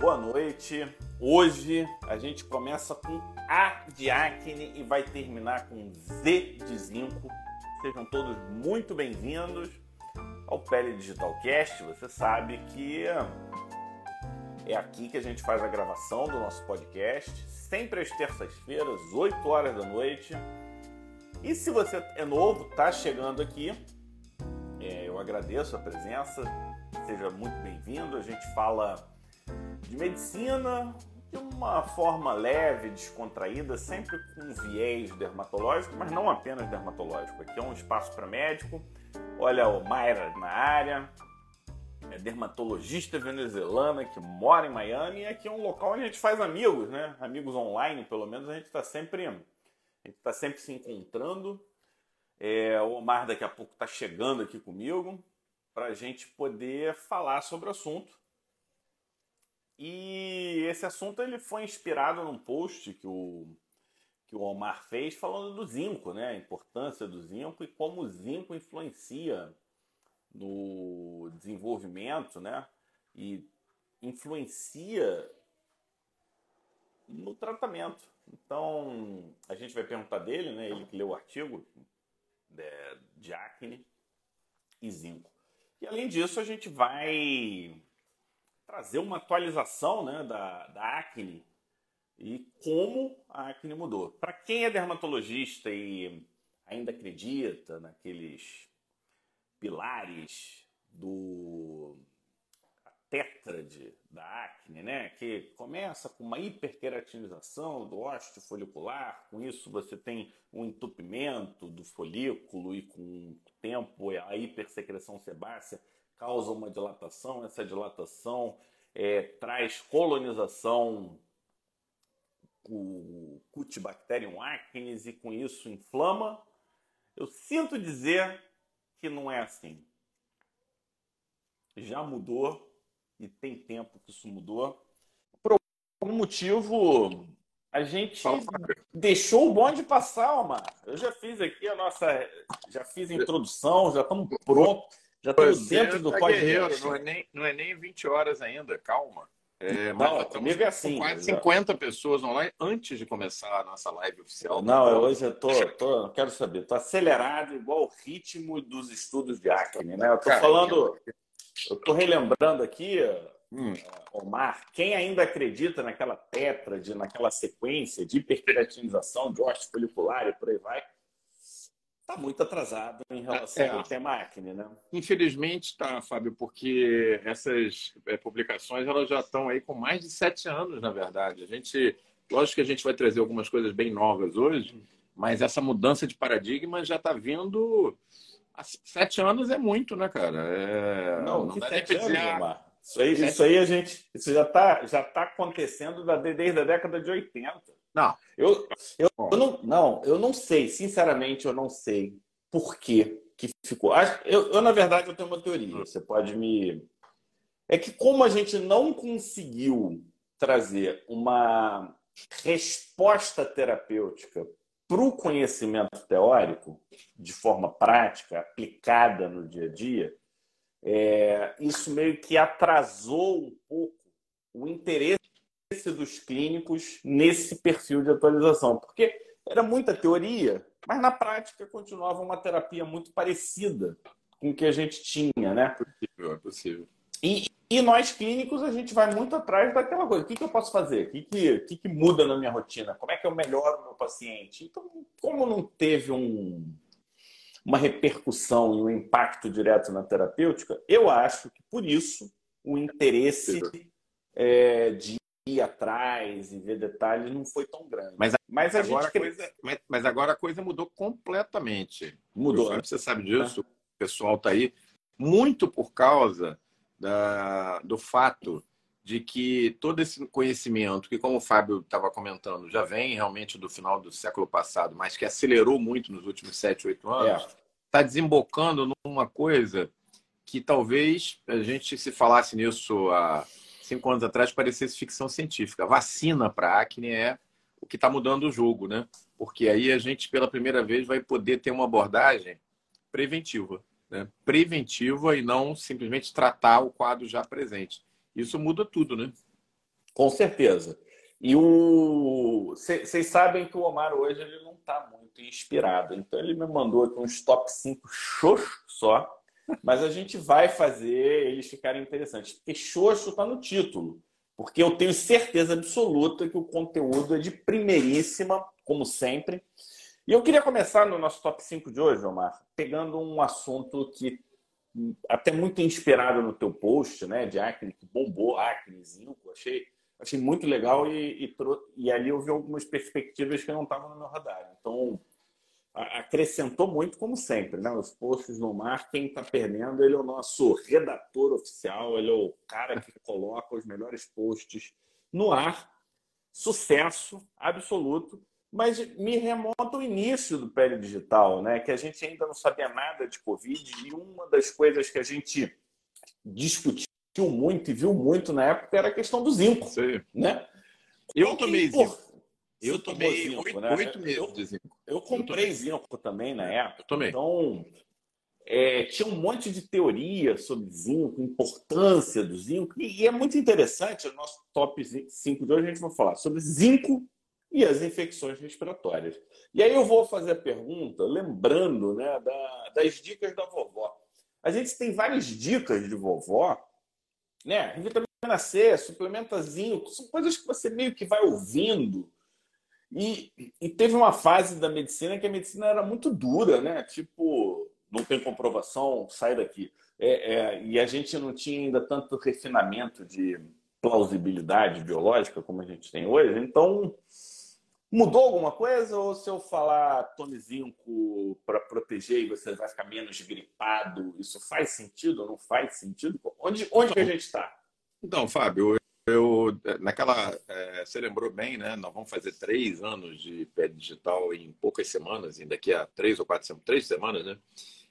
boa noite. Hoje a gente começa com A de acne e vai terminar com Z de zinco. Sejam todos muito bem-vindos ao Pele Digital Cast. Você sabe que é aqui que a gente faz a gravação do nosso podcast, sempre às terças-feiras, 8 horas da noite. E se você é novo, está chegando aqui, é, eu agradeço a presença, seja muito bem-vindo. A gente fala de medicina de uma forma leve, descontraída, sempre com viés dermatológico, mas não apenas dermatológico. Aqui é um espaço para médico. Olha o Mayra na área, é dermatologista venezuelana que mora em Miami e aqui é um local onde a gente faz amigos, né? Amigos online, pelo menos a gente está sempre, está sempre se encontrando. É, o Omar daqui a pouco está chegando aqui comigo para a gente poder falar sobre o assunto. E esse assunto ele foi inspirado num post que o, que o Omar fez falando do zinco, né? A importância do zinco e como o zinco influencia no desenvolvimento, né? E influencia no tratamento. Então, a gente vai perguntar dele, né? Ele que leu o artigo de, de acne e zinco. E além disso, a gente vai trazer uma atualização né, da, da acne e como a acne mudou. Para quem é dermatologista e ainda acredita naqueles pilares do tétrade da acne, né? Que começa com uma hiperqueratinização do ósseo folicular, com isso você tem um entupimento do folículo e com o tempo a hipersecreção sebácea causa uma dilatação, essa dilatação é, traz colonização o Cutibacterium acnes e com isso inflama. Eu sinto dizer que não é assim. Já mudou e tem tempo que isso mudou. Por algum motivo, a gente deixou o bonde passar, Omar. Eu já fiz aqui a nossa. Já fiz a introdução, já estamos prontos, já estamos dentro do tá podcast. Não é, nem, não é nem 20 horas ainda, calma. É, não, comigo é assim. quase 50 pessoas online antes de começar a nossa live oficial. Não, eu hoje eu tô, tô, quero saber, tô acelerado igual o ritmo dos estudos de acne, né? Eu tô Cara, falando, eu tô relembrando aqui, hum, Omar, quem ainda acredita naquela tétrade, naquela sequência de hiperqueratinização, de ósseo folicular e por aí vai, está muito atrasado em relação é, ao tema acne, né? Infelizmente está, Fábio, porque essas é, publicações elas já estão aí com mais de sete anos, na verdade. A gente, lógico que a gente vai trazer algumas coisas bem novas hoje, mas essa mudança de paradigma já está vindo. Há sete anos é muito, né, cara? É... Não, não dá sete anos, dizer... Isso aí, isso aí a gente, isso já está já tá acontecendo desde a década de 80. Não. Eu, eu, eu, não, não, eu não sei, sinceramente, eu não sei por que que ficou. Eu, eu, na verdade, eu tenho uma teoria. Você pode me. É que, como a gente não conseguiu trazer uma resposta terapêutica para o conhecimento teórico, de forma prática, aplicada no dia a dia, é, isso meio que atrasou um pouco o interesse dos clínicos nesse perfil de atualização, porque era muita teoria, mas na prática continuava uma terapia muito parecida com o que a gente tinha, né? É possível, é possível. E, e nós clínicos, a gente vai muito atrás daquela coisa. O que, que eu posso fazer? O que, que, que, que muda na minha rotina? Como é que eu melhoro o meu paciente? Então, como não teve um, uma repercussão e um impacto direto na terapêutica, eu acho que por isso o interesse é, de ir atrás e ver detalhes não foi tão grande. Mas, mas, agora, a coisa, mas, mas, agora a coisa mudou completamente. Mudou. Você sabe disso, o pessoal está aí, muito por causa da, do fato de que todo esse conhecimento, que como o Fábio estava comentando, já vem realmente do final do século passado, mas que acelerou muito nos últimos sete, oito anos, está é. desembocando numa coisa que talvez a gente se falasse nisso há cinco anos atrás parecesse ficção científica. Vacina para acne é o que está mudando o jogo, né? Porque aí a gente, pela primeira vez, vai poder ter uma abordagem preventiva. Né? Preventiva e não simplesmente tratar o quadro já presente. Isso muda tudo, né? Com certeza. E o vocês sabem que o Omar hoje ele não está muito inspirado. Então ele me mandou aqui uns top 5 xoxo só. Mas a gente vai fazer eles ficarem interessantes. Porque xoxo está no título. Porque eu tenho certeza absoluta que o conteúdo é de primeiríssima, como sempre. E eu queria começar no nosso top 5 de hoje, Omar, pegando um assunto que até muito inspirado no teu post, né, de acne, que bombou, acne, zinco, achei, achei muito legal e, e, e ali eu vi algumas perspectivas que não estavam no meu radar. Então, acrescentou muito, como sempre, né? Os posts no mar, quem está perdendo, ele é o nosso redator oficial, ele é o cara que coloca os melhores posts no ar. Sucesso absoluto mas me remonta ao início do Pele Digital, né? que a gente ainda não sabia nada de Covid, e uma das coisas que a gente discutiu muito e viu muito na época era a questão do zinco. Sim. Né? Eu tomei zinco. Eu tomei zinco, oito, né? oito meses de zinco. Eu comprei eu zinco também na época. Eu também. Então, é, tinha um monte de teoria sobre zinco, importância do zinco, e, e é muito interessante, o nosso top 5 de hoje a gente vai falar sobre zinco e as infecções respiratórias. E aí eu vou fazer a pergunta, lembrando né, da, das dicas da vovó. A gente tem várias dicas de vovó, né? Vitamina C, suplementazinho, são coisas que você meio que vai ouvindo. E, e teve uma fase da medicina que a medicina era muito dura, né? Tipo, não tem comprovação, sai daqui. É, é, e a gente não tinha ainda tanto refinamento de plausibilidade biológica como a gente tem hoje. Então, Mudou alguma coisa? Ou se eu falar tome zinco para proteger e você vai ficar menos gripado, isso faz sentido ou não faz sentido? Onde, onde que a gente está? Então, Fábio, eu, naquela. É, você lembrou bem, né? Nós vamos fazer três anos de pé digital em poucas semanas, em daqui a três ou quatro semanas, três semanas, né?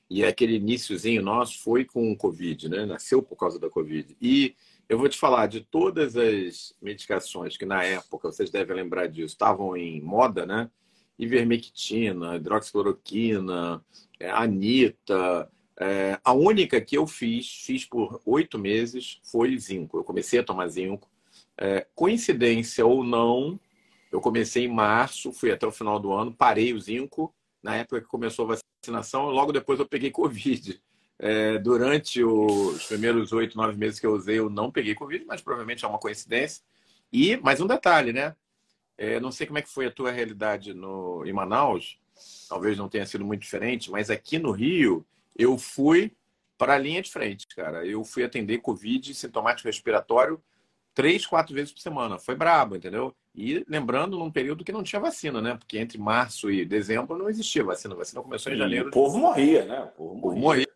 E aquele iníciozinho nosso foi com o Covid, né? Nasceu por causa da Covid. E eu vou te falar de todas as medicações que na época, vocês devem lembrar disso, estavam em moda, né? Ivermectina, hidroxicloroquina, é, anita. É, a única que eu fiz, fiz por oito meses, foi zinco. Eu comecei a tomar zinco. É, coincidência ou não, eu comecei em março, fui até o final do ano, parei o zinco. Na época que começou a vacinação, logo depois eu peguei Covid. É, durante os primeiros oito, nove meses que eu usei, eu não peguei Covid, mas provavelmente é uma coincidência. E mais um detalhe, né? É, não sei como é que foi a tua realidade no, em Manaus, talvez não tenha sido muito diferente, mas aqui no Rio, eu fui para a linha de frente, cara. Eu fui atender Covid sintomático respiratório três, quatro vezes por semana. Foi brabo, entendeu? E lembrando, num período que não tinha vacina, né? Porque entre março e dezembro não existia vacina. A vacina começou em janeiro. O povo morria, né? O povo morria. O povo morria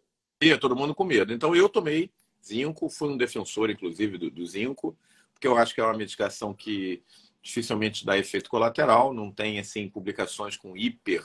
ia todo mundo com medo. Então eu tomei zinco, fui um defensor, inclusive, do, do zinco, porque eu acho que é uma medicação que dificilmente dá efeito colateral, não tem assim publicações com hiper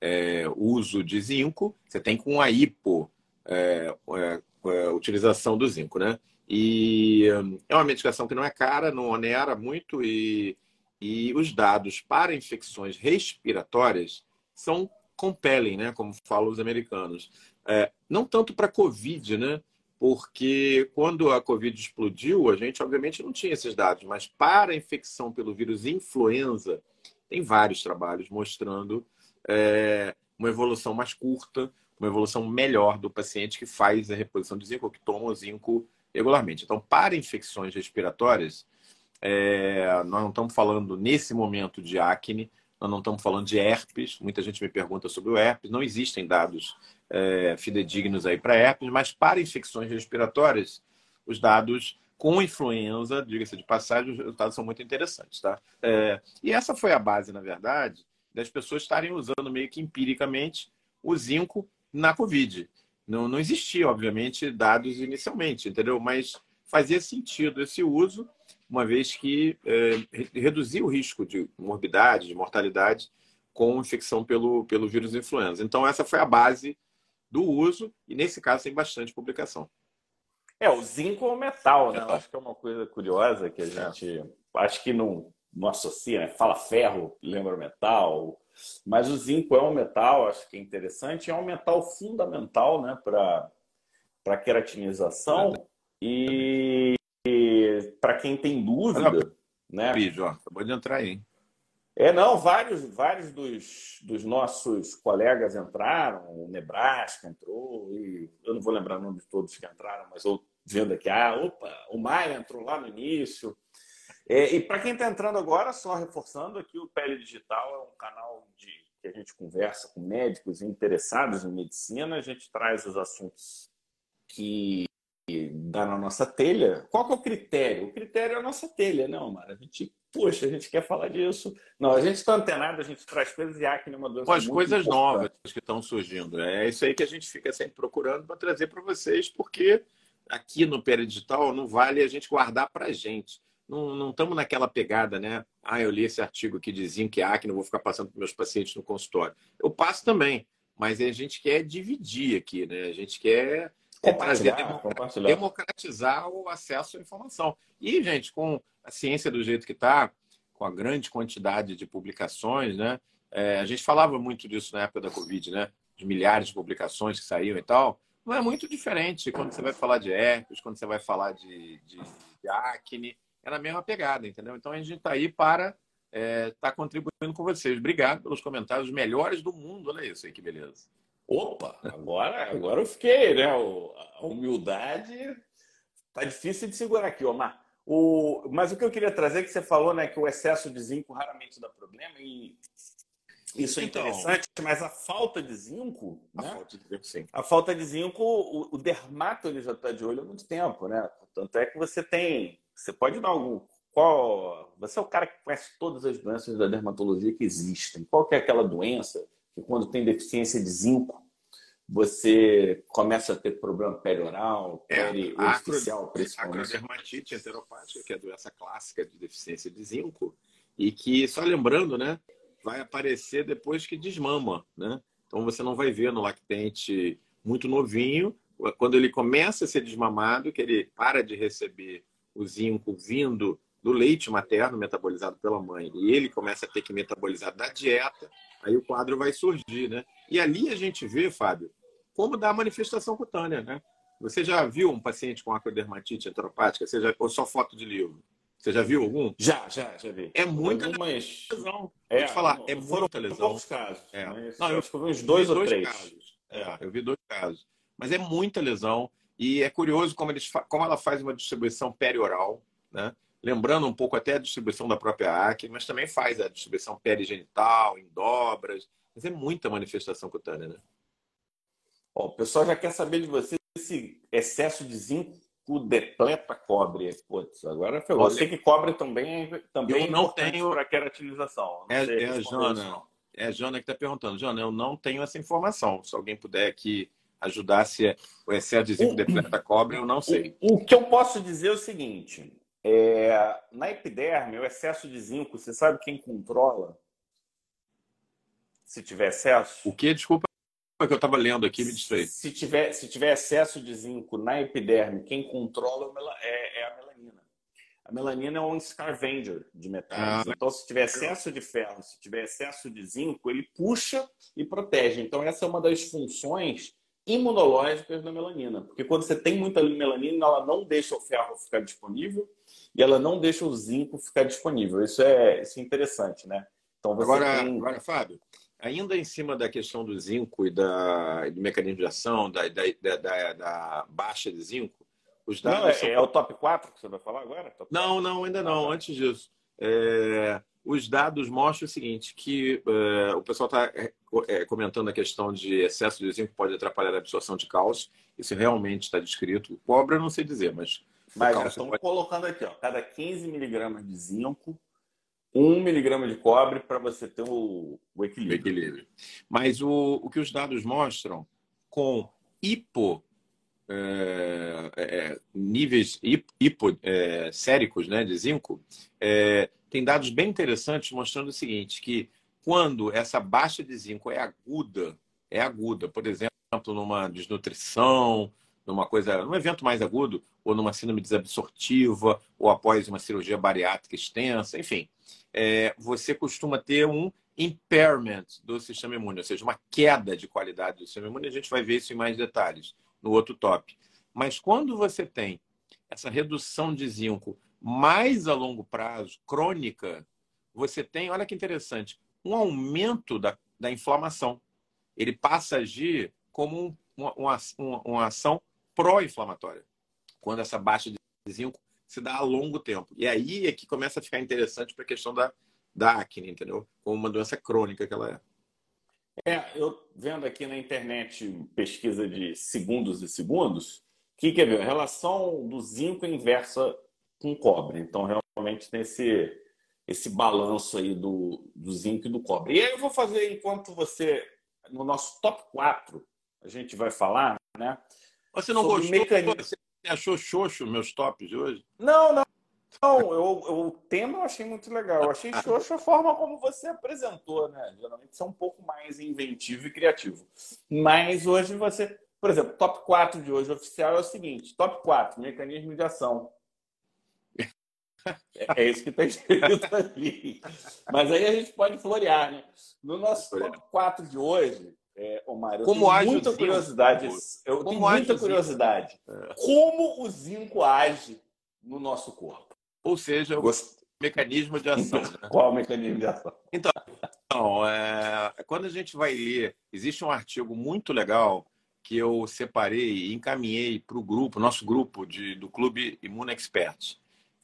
é, uso de zinco, você tem com a hipo é, é, é utilização do zinco, né? E é uma medicação que não é cara, não onera muito e, e os dados para infecções respiratórias são compelem, né? Como falam os americanos. É, não tanto para Covid, né? Porque quando a Covid explodiu, a gente obviamente não tinha esses dados, mas para a infecção pelo vírus influenza, tem vários trabalhos mostrando é, uma evolução mais curta, uma evolução melhor do paciente que faz a reposição de zinco, que toma o zinco regularmente. Então, para infecções respiratórias, é, nós não estamos falando nesse momento de acne, nós não estamos falando de herpes. Muita gente me pergunta sobre o herpes. Não existem dados é, fidedignos aí para herpes, mas para infecções respiratórias, os dados com influenza, diga-se de passagem, os resultados são muito interessantes, tá? É, e essa foi a base, na verdade, das pessoas estarem usando meio que empiricamente o zinco na Covid. Não, não existia, obviamente, dados inicialmente, entendeu? Mas fazia sentido esse uso uma vez que é, reduzia o risco de morbidade, de mortalidade com infecção pelo, pelo vírus influenza. Então, essa foi a base do uso, e nesse caso tem bastante publicação. É, o zinco é um metal, né? Eu acho que é uma coisa curiosa que a é. gente é. acho que não, não associa, né? Fala ferro, lembra metal, mas o zinco é um metal, acho que é interessante, é um metal fundamental né, para queratinização. É. E para quem tem dúvida. Né? Vídeo, ó, acabou de entrar aí. É, não, vários, vários dos, dos nossos colegas entraram, o Nebraska entrou, e eu não vou lembrar o nome de todos que entraram, mas eu vendo aqui, ah, opa, o Maia entrou lá no início. É, e para quem está entrando agora, só reforçando aqui, o Pele Digital é um canal de, que a gente conversa com médicos interessados em medicina, a gente traz os assuntos que dá na nossa telha. Qual que é o critério? O critério é a nossa telha, não, Mara? A gente Poxa, a gente quer falar disso. Não, a gente está antenado, a gente traz coisas e acne é uma doença. Com as coisas importante. novas que estão surgindo. É isso aí que a gente fica sempre procurando para trazer para vocês, porque aqui no Digital não vale a gente guardar para a gente. Não estamos naquela pegada, né? Ah, eu li esse artigo que dizia que acne, não vou ficar passando para meus pacientes no consultório. Eu passo também, mas a gente quer dividir aqui, né? A gente quer compartilhar, compartilhar. democratizar o acesso à informação. E, gente, com a ciência do jeito que está, com a grande quantidade de publicações, né? É, a gente falava muito disso na época da Covid, né? De milhares de publicações que saíam e tal. Não é muito diferente quando você vai falar de herpes, quando você vai falar de, de, de acne. É na mesma pegada, entendeu? Então a gente está aí para estar é, tá contribuindo com vocês. Obrigado pelos comentários melhores do mundo. Olha isso aí, que beleza. Opa, agora, agora eu fiquei, né? A humildade tá difícil de segurar aqui, Omar. O, mas o que eu queria trazer é que você falou, né, que o excesso de zinco raramente dá problema e isso é então, interessante, mas a falta de zinco, a né? Falta de zinco. A falta de zinco, o, o dermato ele já está de olho há muito tempo, né? Tanto é que você tem, você pode dar algum qual, você é o cara que conhece todas as doenças da dermatologia que existem. Qual que é aquela doença que quando tem deficiência de zinco, você começa a ter problema perioral, periorficial, é, principalmente. Acrodermatite enteropática, que é a doença clássica de deficiência de zinco, e que, só lembrando, né, vai aparecer depois que desmama, né? Então você não vai ver no lactente muito novinho, quando ele começa a ser desmamado, que ele para de receber o zinco vindo do leite materno metabolizado pela mãe, e ele começa a ter que metabolizar da dieta, Aí o quadro vai surgir, né? E ali a gente vê, Fábio, como dá a manifestação cutânea, né? Você já viu um paciente com acrodermatite enteropática? Você já, ou só foto de livro? Você já viu algum? Já, já, já vi. É muita Algumas... lesão. É, Vou te falar, é muita lesão. poucos casos. É. Não, eu, eu vi uns dois ou dois três. Casos. É, eu vi dois casos. Mas é muita lesão. E é curioso como, eles, como ela faz uma distribuição perioral, né? lembrando um pouco até a distribuição da própria acne, mas também faz a distribuição perigenital, em dobras. Mas é muita manifestação cutânea, né? Ó, o pessoal já quer saber de você esse excesso de zinco depleta cobre. Putz, agora foi você que cobre também, também eu não tenho para queratinização. É, é a Jana, é a Jana que está perguntando. Jana, eu não tenho essa informação. Se alguém puder aqui ajudar se o excesso de zinco depleta cobre, eu não sei. O, o que eu posso dizer é o seguinte: é, na epiderme, o excesso de zinco, você sabe quem controla? Se tiver excesso? O que? Desculpa, é que eu estava lendo aqui, me distraí. Se tiver, se tiver excesso de zinco na epiderme, quem controla é, é a melanina. A melanina é um scavenger de metais. Ah, então, se tiver excesso de ferro, se tiver excesso de zinco, ele puxa e protege. Então, essa é uma das funções imunológicas da melanina. Porque quando você tem muita melanina, ela não deixa o ferro ficar disponível e ela não deixa o zinco ficar disponível. Isso é, isso é interessante, né? Então, agora, tem... agora, Fábio, ainda em cima da questão do zinco e da, do mecanismo de ação, da, da, da, da baixa de zinco, os dados. Não, é, são... é, o top 4 que você vai falar agora? Top não, 4? não, ainda não. Ah, tá. Antes disso. É, os dados mostram o seguinte, que é, o pessoal está é, é, comentando a questão de excesso de zinco pode atrapalhar a absorção de cálcio. Isso realmente está descrito. Cobra, não sei dizer, mas mas já estão pode... colocando aqui, ó, cada 15 miligramas de zinco, 1 miligrama de cobre para você ter o, o equilíbrio. O equilíbrio. Mas o, o que os dados mostram, com hipo, é, é, níveis hipocéricos é, né, de zinco, é, tem dados bem interessantes mostrando o seguinte, que quando essa baixa de zinco é aguda, é aguda, por exemplo, numa desnutrição, numa coisa, num evento mais agudo, ou numa síndrome desabsortiva, ou após uma cirurgia bariátrica extensa, enfim, é, você costuma ter um impairment do sistema imune, ou seja, uma queda de qualidade do sistema imune. A gente vai ver isso em mais detalhes no outro top. Mas quando você tem essa redução de zinco mais a longo prazo, crônica, você tem, olha que interessante, um aumento da, da inflamação. Ele passa a agir como uma, uma, uma ação pró-inflamatória, quando essa baixa de zinco se dá a longo tempo. E aí é que começa a ficar interessante para a questão da, da acne, entendeu? Como uma doença crônica que ela é. É, eu vendo aqui na internet pesquisa de segundos e segundos, o que quer ver? A relação do zinco inversa com cobre. Então, realmente tem esse, esse balanço aí do, do zinco e do cobre. E aí eu vou fazer, enquanto você, no nosso top 4, a gente vai falar, né? Você não gostou? Mecanismo... Você achou xoxo meus tops de hoje? Não, não. Não, eu, eu, o tema eu achei muito legal. Eu achei xoxo a forma como você apresentou, né? Geralmente você é um pouco mais inventivo e criativo. Mas hoje você, por exemplo, top 4 de hoje oficial é o seguinte: top 4, mecanismo de ação. É, é isso que está escrito ali. Mas aí a gente pode florear, né? No nosso top 4 de hoje, é, Omar, eu como tenho muita curiosidade. Eu como tenho muita curiosidade. É. Como o zinco age no nosso corpo? Ou seja, o Gost... mecanismo de ação. Né? Qual o mecanismo de ação? Então, então é... quando a gente vai ler, existe um artigo muito legal que eu separei e encaminhei para o grupo, nosso grupo de, do Clube Imune Expert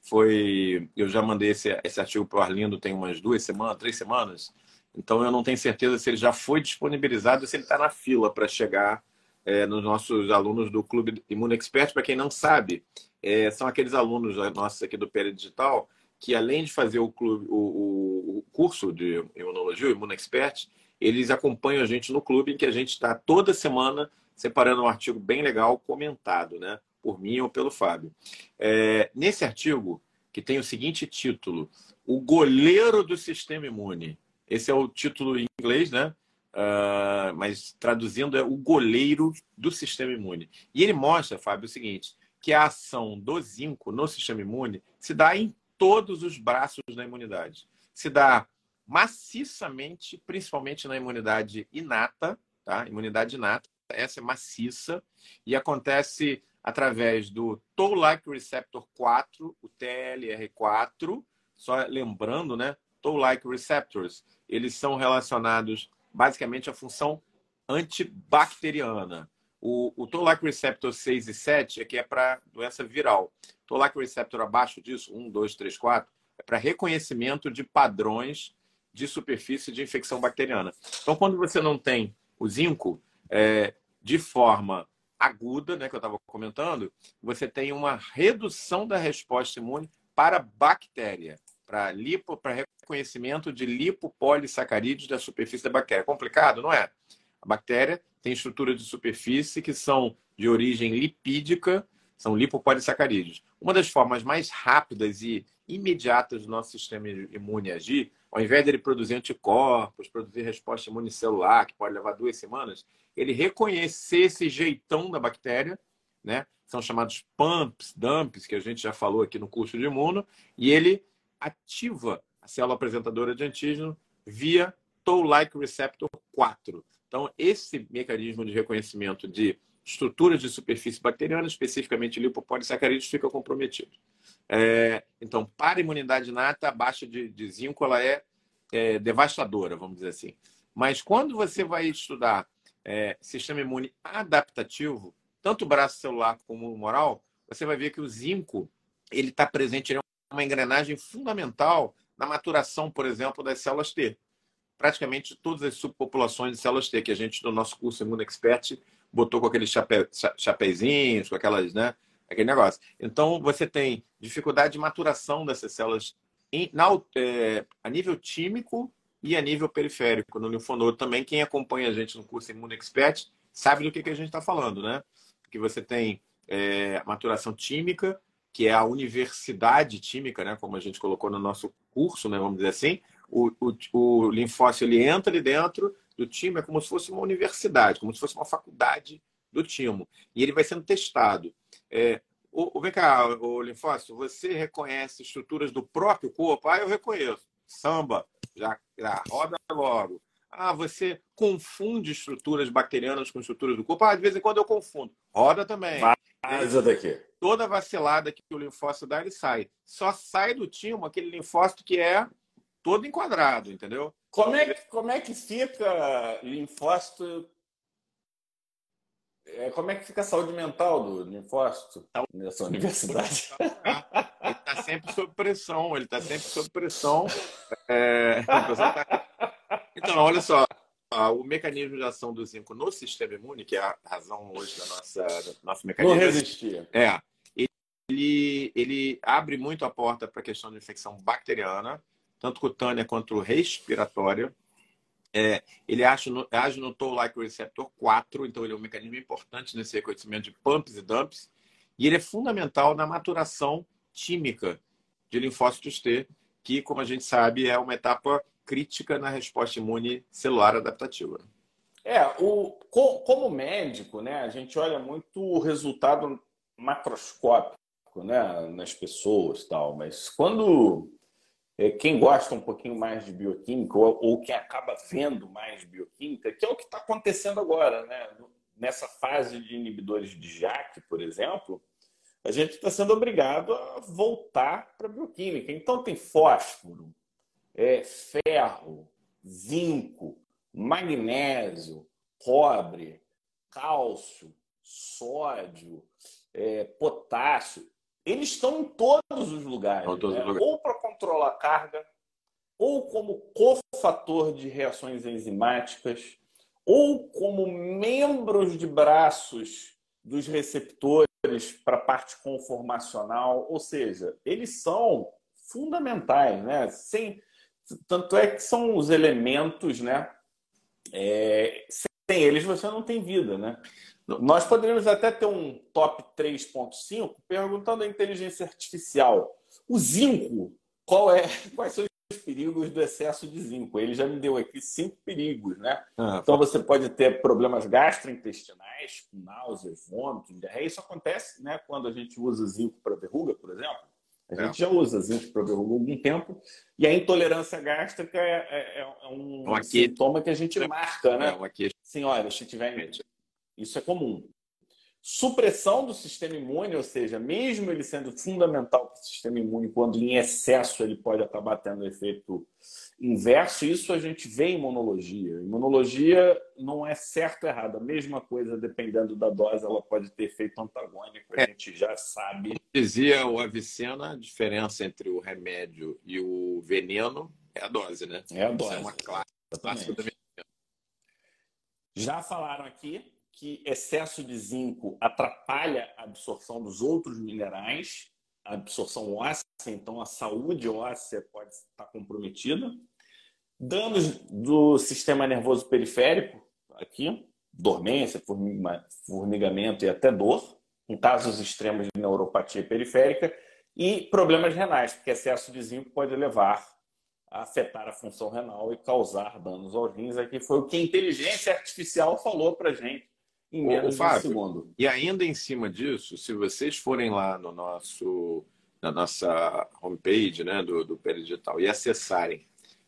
foi. Eu já mandei esse, esse artigo para o Arlindo tem umas duas semanas, três semanas. Então eu não tenho certeza se ele já foi disponibilizado ou se ele está na fila para chegar é, nos nossos alunos do Clube Imuno Expert. Para quem não sabe, é, são aqueles alunos nossos aqui do PL Digital que, além de fazer o, clube, o, o curso de imunologia, o Imuno Expert, eles acompanham a gente no clube em que a gente está toda semana separando um artigo bem legal comentado, né? por mim ou pelo Fábio. É, nesse artigo, que tem o seguinte título: O goleiro do sistema imune. Esse é o título em inglês, né? Uh, mas traduzindo é o goleiro do sistema imune. E ele mostra, Fábio, o seguinte: que a ação do zinco no sistema imune se dá em todos os braços da imunidade. Se dá maciçamente, principalmente na imunidade inata, tá? Imunidade inata, essa é maciça e acontece através do Toll-like receptor 4, o TLR4. Só lembrando, né? Toll-like receptors, eles são relacionados basicamente à função antibacteriana. O, o Toll-like receptor 6 e 7 é que é para doença viral. Toll-like receptor abaixo disso, 1, 2, 3, 4, é para reconhecimento de padrões de superfície de infecção bacteriana. Então, quando você não tem o zinco é, de forma aguda, né, que eu estava comentando, você tem uma redução da resposta imune para bactéria, para lipo, para reconhecimento de lipopolissacarídeos da superfície da bactéria. Complicado, não é? A bactéria tem estrutura de superfície que são de origem lipídica, são lipopolissacarídeos. Uma das formas mais rápidas e imediatas do nosso sistema imune agir, ao invés dele produzir anticorpos, produzir resposta imunicelular, que pode levar duas semanas, ele reconhecer esse jeitão da bactéria, né? São chamados pumps, dumps, que a gente já falou aqui no curso de imuno, e ele ativa a célula apresentadora de antígeno via Toll-like receptor 4. Então, esse mecanismo de reconhecimento de estruturas de superfície bacteriana, especificamente lipopolissacarídeos, fica comprometido. É, então, para a imunidade inata, a baixa de, de zinco ela é, é, devastadora, vamos dizer assim. Mas quando você vai estudar é, sistema imune adaptativo, tanto o braço celular como o moral, você vai ver que o zinco ele está presente em uma engrenagem fundamental na maturação, por exemplo, das células T. Praticamente todas as subpopulações de células T que a gente, no nosso curso Imuno Expert, botou com aqueles chape... com aquelas, né? Aquele negócio. Então, você tem dificuldade de maturação dessas células em, na, é, a nível químico e a nível periférico, no linfonodo também. Quem acompanha a gente no curso Imuno Expert sabe do que, que a gente está falando, né? Porque você tem é, maturação tímica, que é a universidade tímica, né? Como a gente colocou no nosso curso, né? Vamos dizer assim. O, o, o linfócito ele entra ali dentro do timo, é como se fosse uma universidade, como se fosse uma faculdade do timo. E ele vai sendo testado. É, o, vem cá, o linfócito, você reconhece estruturas do próprio corpo? Ah, eu reconheço. Samba, já, já roda logo. Ah, você confunde estruturas bacterianas com estruturas do corpo? Ah, de vez em quando eu confundo. Roda também. Vaza daqui. Toda vacilada que o linfócito dá, ele sai. Só sai do timo aquele linfócito que é todo enquadrado, entendeu? Como é que, como é que fica linfócito? É, como é que fica a saúde mental do linfócito nessa universidade? Ele está sempre sob pressão, ele está sempre sob pressão. É... Então, olha só, o mecanismo de ação do zinco no sistema imune, que é a razão hoje da nossa nosso mecanismo. Não resistir. É. Ele, ele abre muito a porta para a questão de infecção bacteriana, tanto cutânea quanto respiratória. É, ele age no, age no Toll-like receptor 4, então ele é um mecanismo importante nesse reconhecimento de pumps e dumps. E ele é fundamental na maturação tímica de linfócitos T, que, como a gente sabe, é uma etapa crítica na resposta imune celular adaptativa. É, o, como médico, né, a gente olha muito o resultado macroscópico né, nas pessoas tal, mas quando é, quem gosta um pouquinho mais de bioquímica ou, ou quem acaba vendo mais bioquímica, que é o que está acontecendo agora, né? nessa fase de inibidores de JAK, por exemplo, a gente está sendo obrigado a voltar para a bioquímica. Então tem fósforo, é, ferro, zinco, magnésio, cobre, cálcio, sódio, é, potássio. Eles estão em todos os lugares. Todos né? lugares. Ou para controlar a carga, ou como cofator de reações enzimáticas, ou como membros de braços dos receptores para a parte conformacional. Ou seja, eles são fundamentais, né? Sem, tanto é que são os elementos, né? É, sem eles você não tem vida, né? Nós poderíamos até ter um top 3.5 perguntando à inteligência artificial. O zinco, qual é, quais são os perigos do excesso de zinco? Ele já me deu aqui cinco perigos, né? Ah, então você pode ter problemas gastrointestinais, náuseas, vômitos, diarreia. Isso acontece né, quando a gente usa zinco para verruga, por exemplo. A é. gente já usa para verruga há algum tempo. E a intolerância gástrica é, é, é um aqui, sintoma que a gente marca, né? É, Senhora, se tiver. Isso é comum. Supressão do sistema imune, ou seja, mesmo ele sendo fundamental para o sistema imune, quando em excesso ele pode acabar tendo efeito inverso, isso a gente vê em imunologia. Imunologia não é certo ou errado. A mesma coisa, dependendo da dose, ela pode ter efeito antagônico, a é. gente já sabe. Como dizia o Avicena, a diferença entre o remédio e o veneno é a dose, né? É a dose. Isso é uma clássica da medicina. Já falaram aqui que excesso de zinco atrapalha a absorção dos outros minerais, absorção óssea, então a saúde óssea pode estar comprometida. Danos do sistema nervoso periférico, aqui, dormência, formigamento e até dor, em casos extremos de neuropatia periférica, e problemas renais, porque excesso de zinco pode levar a afetar a função renal e causar danos aos rins. Aqui foi o que a inteligência artificial falou para gente em menos Ô, Fábio, de um segundo. E ainda em cima disso, se vocês forem lá no nosso, na nossa homepage né, do, do Peridigital e acessarem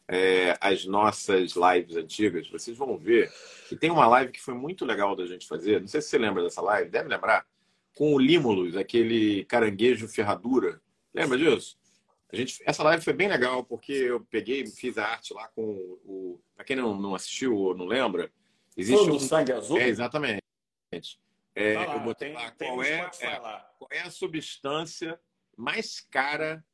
é, as nossas lives antigas, vocês vão ver que tem uma live que foi muito legal da gente fazer. Não sei se você lembra dessa live, deve lembrar, com o Límulos, aquele caranguejo ferradura. Lembra disso? A gente, essa live foi bem legal porque eu peguei, fiz a arte lá com o. Para quem não, não assistiu ou não lembra, existe um. sangue azul? É, exatamente. É, lá, eu botei tem, lá, tem qual, é, é, qual é a substância mais cara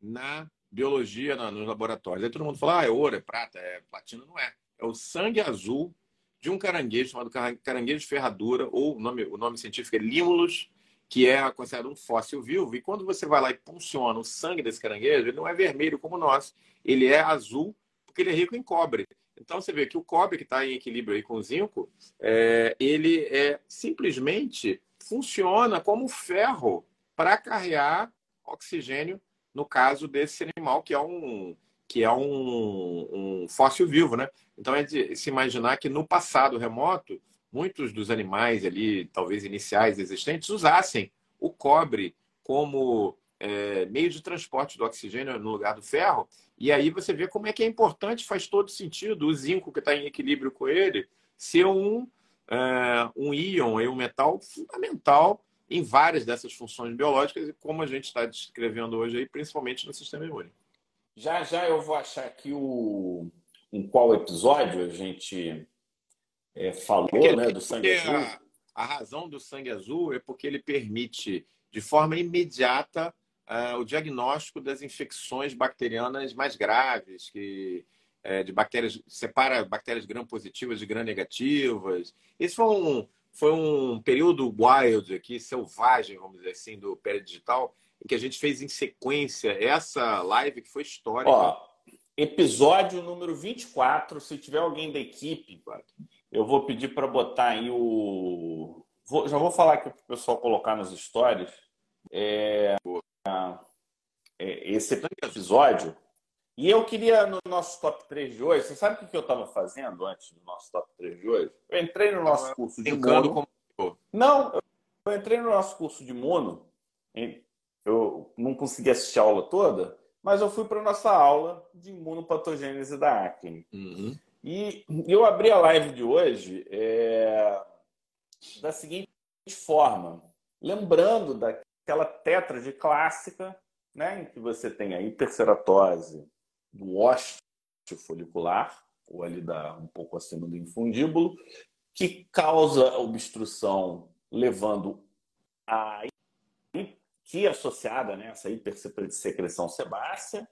na biologia, na, nos laboratórios. Aí todo mundo fala, ah, é ouro, é prata, é platina. Não é. É o sangue azul de um caranguejo chamado caranguejo de ferradura, ou o nome, o nome científico é Limulus, que é considerado um fóssil vivo. E quando você vai lá e punciona o sangue desse caranguejo, ele não é vermelho como o nosso. Ele é azul porque ele é rico em cobre. Então você vê que o cobre que está em equilíbrio aí com o zinco, é, ele é simplesmente funciona como ferro para carregar oxigênio no caso desse animal que é um que é um, um fóssil vivo, né? Então é de se imaginar que no passado remoto muitos dos animais ali, talvez iniciais existentes, usassem o cobre como é, meio de transporte do oxigênio no lugar do ferro. E aí você vê como é que é importante, faz todo sentido o zinco que está em equilíbrio com ele ser um, é, um íon, um metal fundamental em várias dessas funções biológicas, e como a gente está descrevendo hoje, aí, principalmente no sistema imune. Já já eu vou achar aqui o, em qual episódio a gente é, falou porque, né, do sangue azul. A, a, razão do sangue azul é porque ele permite, de forma imediata, uh, o diagnóstico das infecções bacterianas mais graves, que é, de bactérias, separa bactérias gram-positivas de gram-negativas. Esse foi um, foi um período wild aqui, selvagem, vamos dizer assim, do Digital, em que a gente fez em sequência essa live que foi histórica. Ó, episódio número 24, se tiver alguém da equipe, eu vou pedir para botar aí o... Vou, já vou falar aqui para o pessoal colocar nos stories. É, é, esse episódio e eu queria, no nosso top 3 de hoje, você sabe o que eu estava fazendo antes do nosso top 3 de hoje? Eu entrei no nosso curso de Mono. Não, eu entrei no nosso curso de Mono. Eu não consegui assistir a aula toda, mas eu fui para a nossa aula de imunopatogênese da acne. Uhum. E eu abri a live de hoje é, da seguinte forma, lembrando daquela tétrade clássica, né, em que você tem a hiperceratose, do ósteo folicular, ou ali da, um pouco acima do infundíbulo, que causa obstrução, levando a que é associada né, essa hipersecreção sebácea,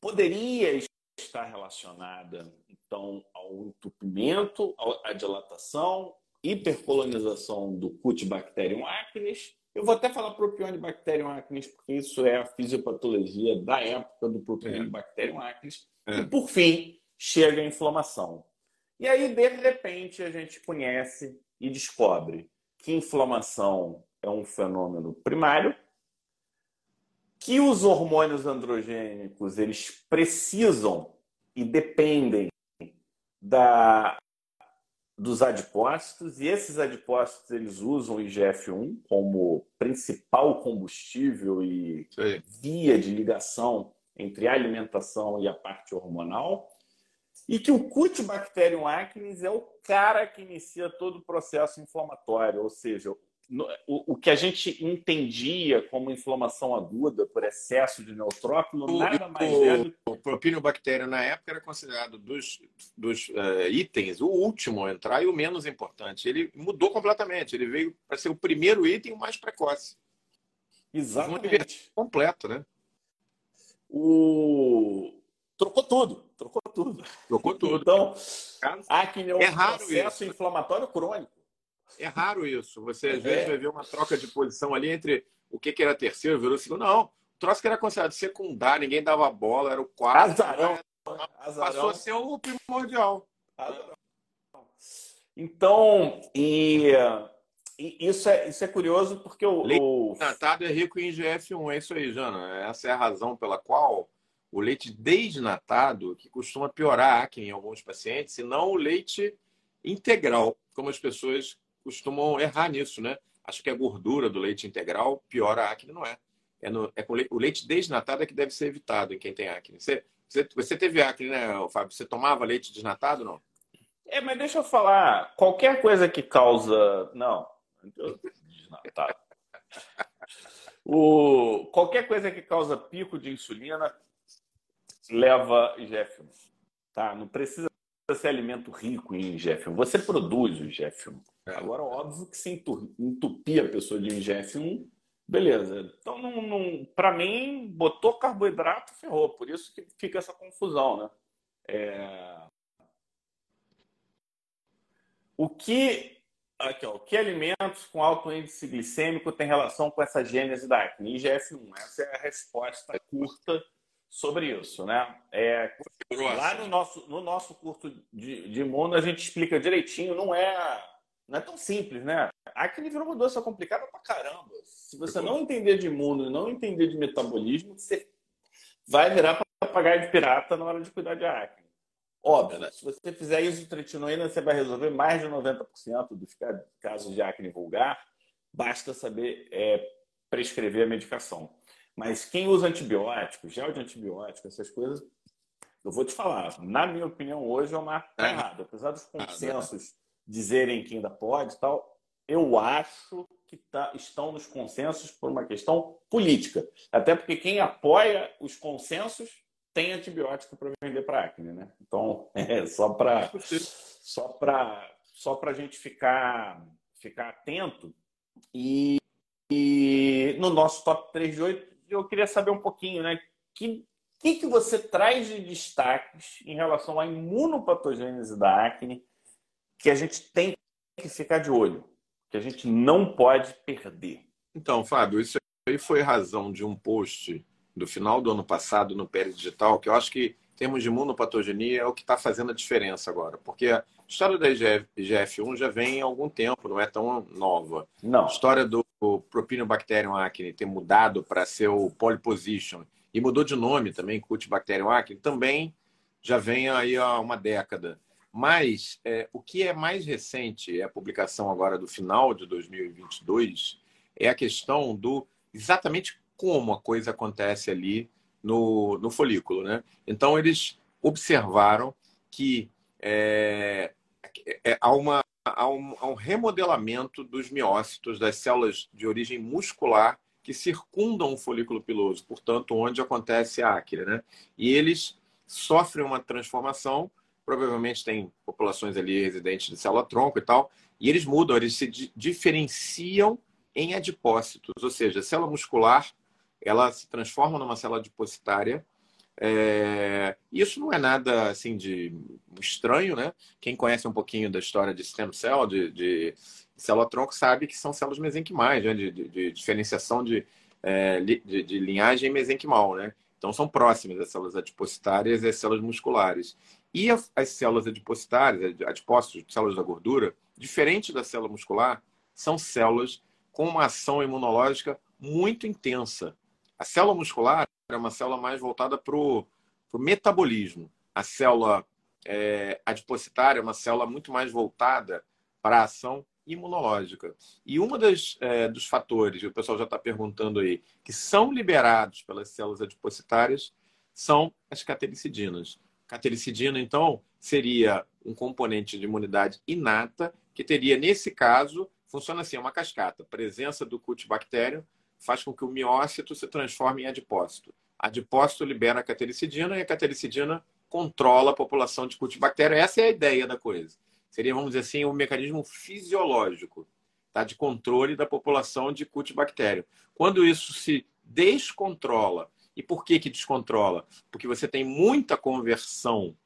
poderia estar relacionada então ao entupimento, à dilatação, hipercolonização do Cutibacterium acnes eu vou até falar Propionibacterium acnes, porque isso é a fisiopatologia da época do Propionibacterium é. acnes. É. E, por fim, chega a inflamação. E aí, de repente, a gente conhece e descobre que inflamação é um fenômeno primário, que os hormônios androgênicos eles precisam e dependem da dos adipócitos e esses adipócitos eles usam o IGF-1 como principal combustível e Sim. via de ligação entre a alimentação e a parte hormonal e que o Cutibacterium acnes é o cara que inicia todo o processo inflamatório, ou seja, o, que a gente entendia como inflamação aguda por excesso de neutrófilo, nada mais o, é do... O propinobactério, na época, era considerado dos, dos uh, itens o último a entrar e o menos importante. Ele mudou completamente. Ele veio para ser o primeiro item o mais precoce. Exatamente. completo, né? O... Trocou tudo. Trocou tudo. Trocou tudo. Então, acne é um é processo inflamatório crônico. É raro isso. Você às é. vezes vai ver uma troca de posição ali entre o que, que era terceiro, virou segundo. Não, o troço que era considerado secundário, ninguém dava bola, era o quarto. Azarão. Azarão. Passou a ser o primordial. Azarão. Então, e, e, isso, é, isso é curioso porque o. Leite desnatado é rico em IGF-1, é isso aí, Jana. Essa é a razão pela qual o leite desnatado, que costuma piorar a acne em alguns pacientes, se não o leite integral, como as pessoas costumam errar nisso, né? Acho que a gordura do leite integral piora a acne, não é. É, no, é com o leite desnatado é que deve ser evitado em quem tem acne. Você, você, você teve acne, né, Fábio? Você tomava leite desnatado não? É, mas deixa eu falar. Qualquer coisa que causa. Não. Desnatado. o... Qualquer coisa que causa pico de insulina leva IGF-1. Tá? Não precisa ser alimento rico em IGF-1. Você produz o IGF-1. É. Agora, óbvio que se entupir a pessoa de IGF-1, beleza. Então, não, não para mim, botou carboidrato, ferrou. Por isso que fica essa confusão, né? É... O que aqui, ó, que alimentos com alto índice glicêmico tem relação com essa gênese da acne? IGF-1. Essa é a resposta curta sobre isso, né? É, lá no nosso, no nosso curso de, de imuno a gente explica direitinho, não é, não é tão simples, né? A acne virou uma doença complicada pra caramba. Se você não entender de imuno e não entender de metabolismo, você vai virar papagaio de pirata na hora de cuidar de acne. Óbvio, né? se você fizer isotretinoína, você vai resolver mais de 90% dos casos de acne vulgar. Basta saber é, prescrever a medicação. Mas quem usa antibiótico, gel de antibiótico, essas coisas, eu vou te falar, na minha opinião, hoje é uma tá é. Apesar dos consensos dizerem que ainda pode tal, eu acho que tá, estão nos consensos por uma questão política. Até porque quem apoia os consensos tem antibiótico para vender para acne, né? Então, é só para só para só para a gente ficar ficar atento e, e, no nosso top 3 de 8 eu queria saber um pouquinho, né? Que que, que você traz de destaques em relação à imunopatogênese da acne que a gente tem que ficar de olho, que a gente não pode perder? Então, Fábio, isso aí foi razão de um post do final do ano passado no Pérez Digital, que eu acho que em termos de imunopatogenia é o que está fazendo a diferença agora. Porque a história da IGF-1 já vem há algum tempo, não é tão nova. Não. A história do Propinobacterium acne ter mudado para ser o Polyposition e mudou de nome também, Cultibacterium acne, também já vem aí há uma década. Mas é, o que é mais recente, é a publicação agora do final de 2022, é a questão do exatamente como a coisa acontece ali no, no folículo. Né? Então, eles observaram que é, é, há, uma, há, um, há um remodelamento dos miócitos, das células de origem muscular, que circundam o folículo piloso, portanto, onde acontece a acre, né? E eles sofrem uma transformação, provavelmente tem populações ali residentes de célula-tronco e tal, e eles mudam, eles se diferenciam em adipócitos, ou seja, a célula muscular ela se transforma numa célula adipositária. É... Isso não é nada assim de estranho, né? Quem conhece um pouquinho da história de stem cell, de, de célula-tronco sabe que são células mesenquimais, né? de, de, de diferenciação de, é, de, de, linhagem mesenquimal. Né? Então, são próximas as células adipositárias e as células musculares. E as células adipositárias, adipócitos, células da gordura, diferente da célula muscular, são células com uma ação imunológica muito intensa. A célula muscular é uma célula mais voltada para o metabolismo. A célula é, adipositária é uma célula muito mais voltada para a ação imunológica. E um é, dos fatores, que o pessoal já está perguntando aí, que são liberados pelas células adipositárias são as catelicidinas. Catelicidina, então, seria um componente de imunidade inata, que teria, nesse caso, funciona assim, é uma cascata. Presença do cultibactério faz com que o miócito se transforme em adipócito. Adipócito libera a catelicidina e a catelicidina controla a população de cultibactério. Essa é a ideia da coisa seria, vamos dizer assim, um mecanismo fisiológico tá? de controle da população de cultibactério. Quando isso se descontrola, e por que, que descontrola? Porque você tem muita conversão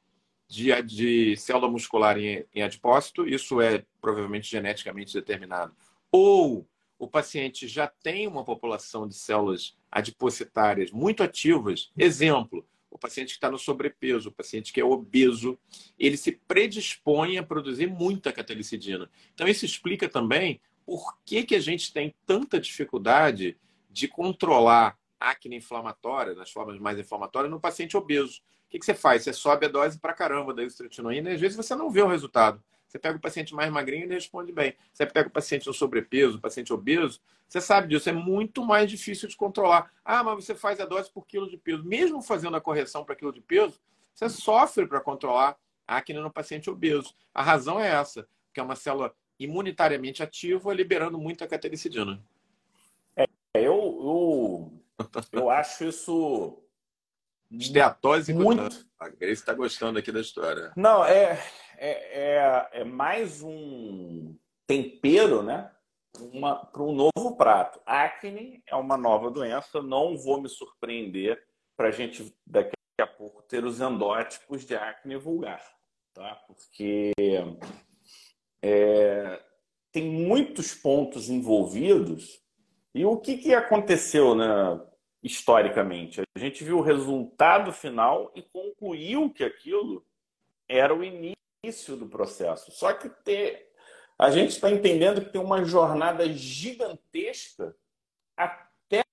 de, de célula muscular em, em adipócito, isso é provavelmente geneticamente determinado. Ou o paciente já tem uma população de células adipocitárias muito ativas. Exemplo, o paciente que está no sobrepeso, o paciente que é obeso, ele se predispõe a produzir muita catelicidina. Então, isso explica também por que, que a gente tem tanta dificuldade de controlar acne inflamatória, nas formas mais inflamatórias, no paciente obeso. O que, que você faz? Você sobe a dose para caramba da isotretinoína e às vezes você não vê o resultado. Você pega o paciente mais magrinho e ele responde bem. Você pega o paciente no sobrepeso, o paciente obeso, você sabe disso, é muito mais difícil de controlar. Ah, mas você faz a dose por quilo de peso. Mesmo fazendo a correção para quilo de peso, você sofre para controlar a acne no paciente obeso. A razão é essa, que é uma célula imunitariamente ativa liberando muita catelicidina. É, eu, eu, eu acho isso Esteatose muito. A Grace está gostando aqui da história. Não, é, é, é, é mais um tempero, né? Para um novo prato. Acne é uma nova doença, não vou me surpreender para a gente daqui a pouco ter os endótipos de acne vulgar, tá? Porque é, tem muitos pontos envolvidos. E o que, que aconteceu, né? Historicamente. A gente viu o resultado final e concluiu que aquilo era o início do processo. Só que ter, a gente está entendendo que tem uma jornada gigantesca até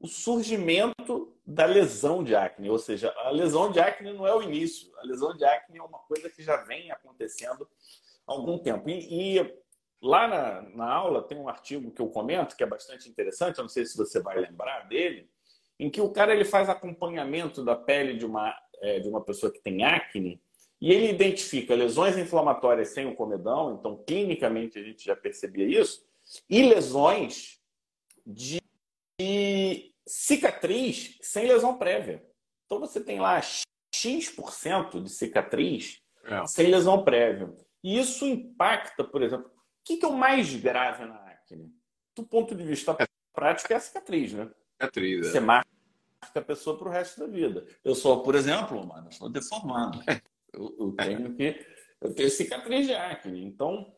o surgimento da lesão de acne. Ou seja, a lesão de acne não é o início. A lesão de acne é uma coisa que já vem acontecendo há algum tempo. E, e Lá na, na aula tem um artigo que eu comento que é bastante interessante, eu não sei se você vai lembrar dele, em que o cara ele faz acompanhamento da pele de uma, é, de uma pessoa que tem acne e ele identifica lesões inflamatórias sem o comedão, então clinicamente a gente já percebia isso, e lesões de, de cicatriz sem lesão prévia. Então você tem lá X% de cicatriz é. sem lesão prévia. E isso impacta, por exemplo, que, que é o mais grave na acne? Do ponto de vista é. prático, é a cicatriz, né? Cicatriz, é. Você marca a pessoa para o resto da vida. Eu sou, por exemplo, mano, estou deformado. Eu, eu, tenho que. Eu tenho cicatriz de acne. Então,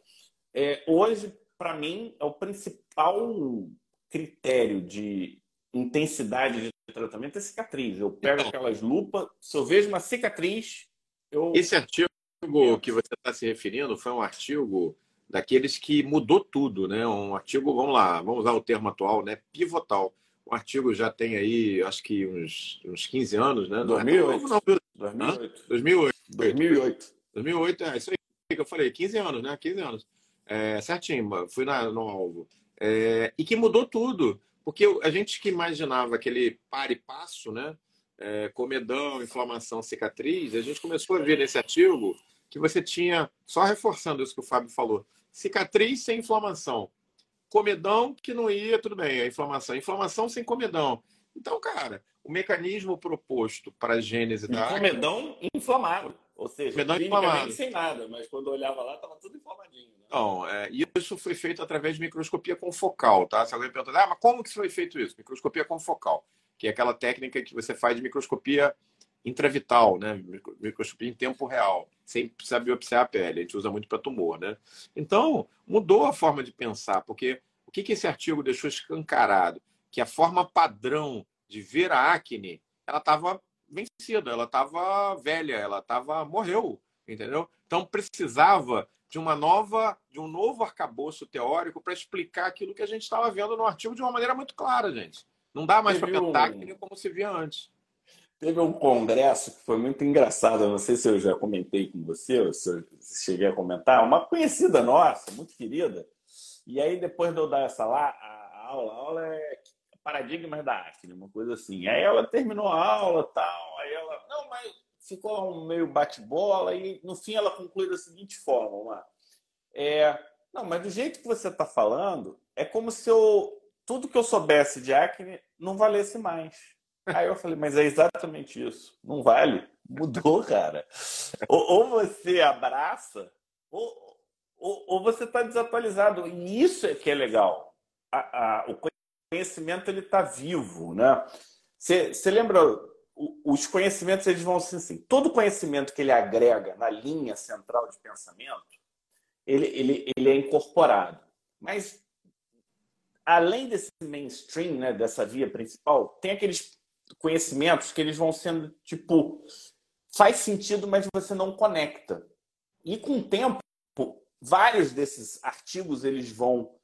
é, hoje, para mim, é o principal critério de intensidade de tratamento é cicatriz. Eu pego então, aquelas lupas, se eu vejo uma cicatriz, eu. Esse artigo que você está se referindo foi um artigo daqueles que mudou tudo, né? Um artigo, vamos lá, vamos usar o termo atual, né? Pivotal. O artigo já tem aí, acho que uns, uns 15 anos, né? 2008. Não, não, 2008. 2008. 2008. 2008, é isso aí que eu falei, 15 anos, né? 15 anos. É, certinho, fui na, no alvo. É, e que mudou tudo. Porque a gente que imaginava aquele par e passo, né? É, comedão, inflamação, cicatriz, a gente começou a ver nesse artigo que você tinha, só reforçando isso que o Fábio falou, cicatriz sem inflamação. Comedão que não ia, tudo bem, a inflamação. Inflamação sem comedão. Então, cara, o mecanismo proposto para a gênese da. Comedão inflamado. Ou seja, comedão inflamado. sem nada, mas quando eu olhava lá, estava tudo inflamadinho. Né? Não, é, isso foi feito através de microscopia confocal, tá? Se alguém perguntar, ah, mas como que foi feito isso? Microscopia confocal, que é aquela técnica que você faz de microscopia intravital, né? Microscopia em tempo real, sem precisar biopsiar a pele. A gente usa muito para tumor, né? Então, mudou a forma de pensar, porque o que, que esse artigo deixou escancarado? Que a forma padrão de ver a acne, ela estava vencida, ela estava velha, ela estava morreu, entendeu? Então precisava de uma nova, de um novo arcabouço teórico para explicar aquilo que a gente estava vendo no artigo de uma maneira muito clara, gente. Não dá mais para pensar um... como se via antes. Teve um congresso que foi muito engraçado, eu não sei se eu já comentei com você, ou se eu cheguei a comentar, uma conhecida nossa, muito querida. E aí, depois de eu dar essa lá, a aula, a aula é paradigmas da acne, uma coisa assim. Aí ela terminou a aula tal, aí ela, não, mas ficou um meio bate-bola e no fim ela conclui da seguinte forma, é, não, mas do jeito que você está falando, é como se eu tudo que eu soubesse de acne não valesse mais. Aí eu falei, mas é exatamente isso. Não vale. Mudou, cara. Ou, ou você abraça, ou, ou, ou você está desatualizado. E isso é que é legal. A, a, o conhecimento ele está vivo, né? Você lembra? Os conhecimentos eles vão ser assim. Todo conhecimento que ele agrega na linha central de pensamento, ele, ele, ele é incorporado. Mas além desse mainstream, né, dessa via principal, tem aqueles conhecimentos que eles vão sendo tipo faz sentido, mas você não conecta. E com o tempo, vários desses artigos eles vão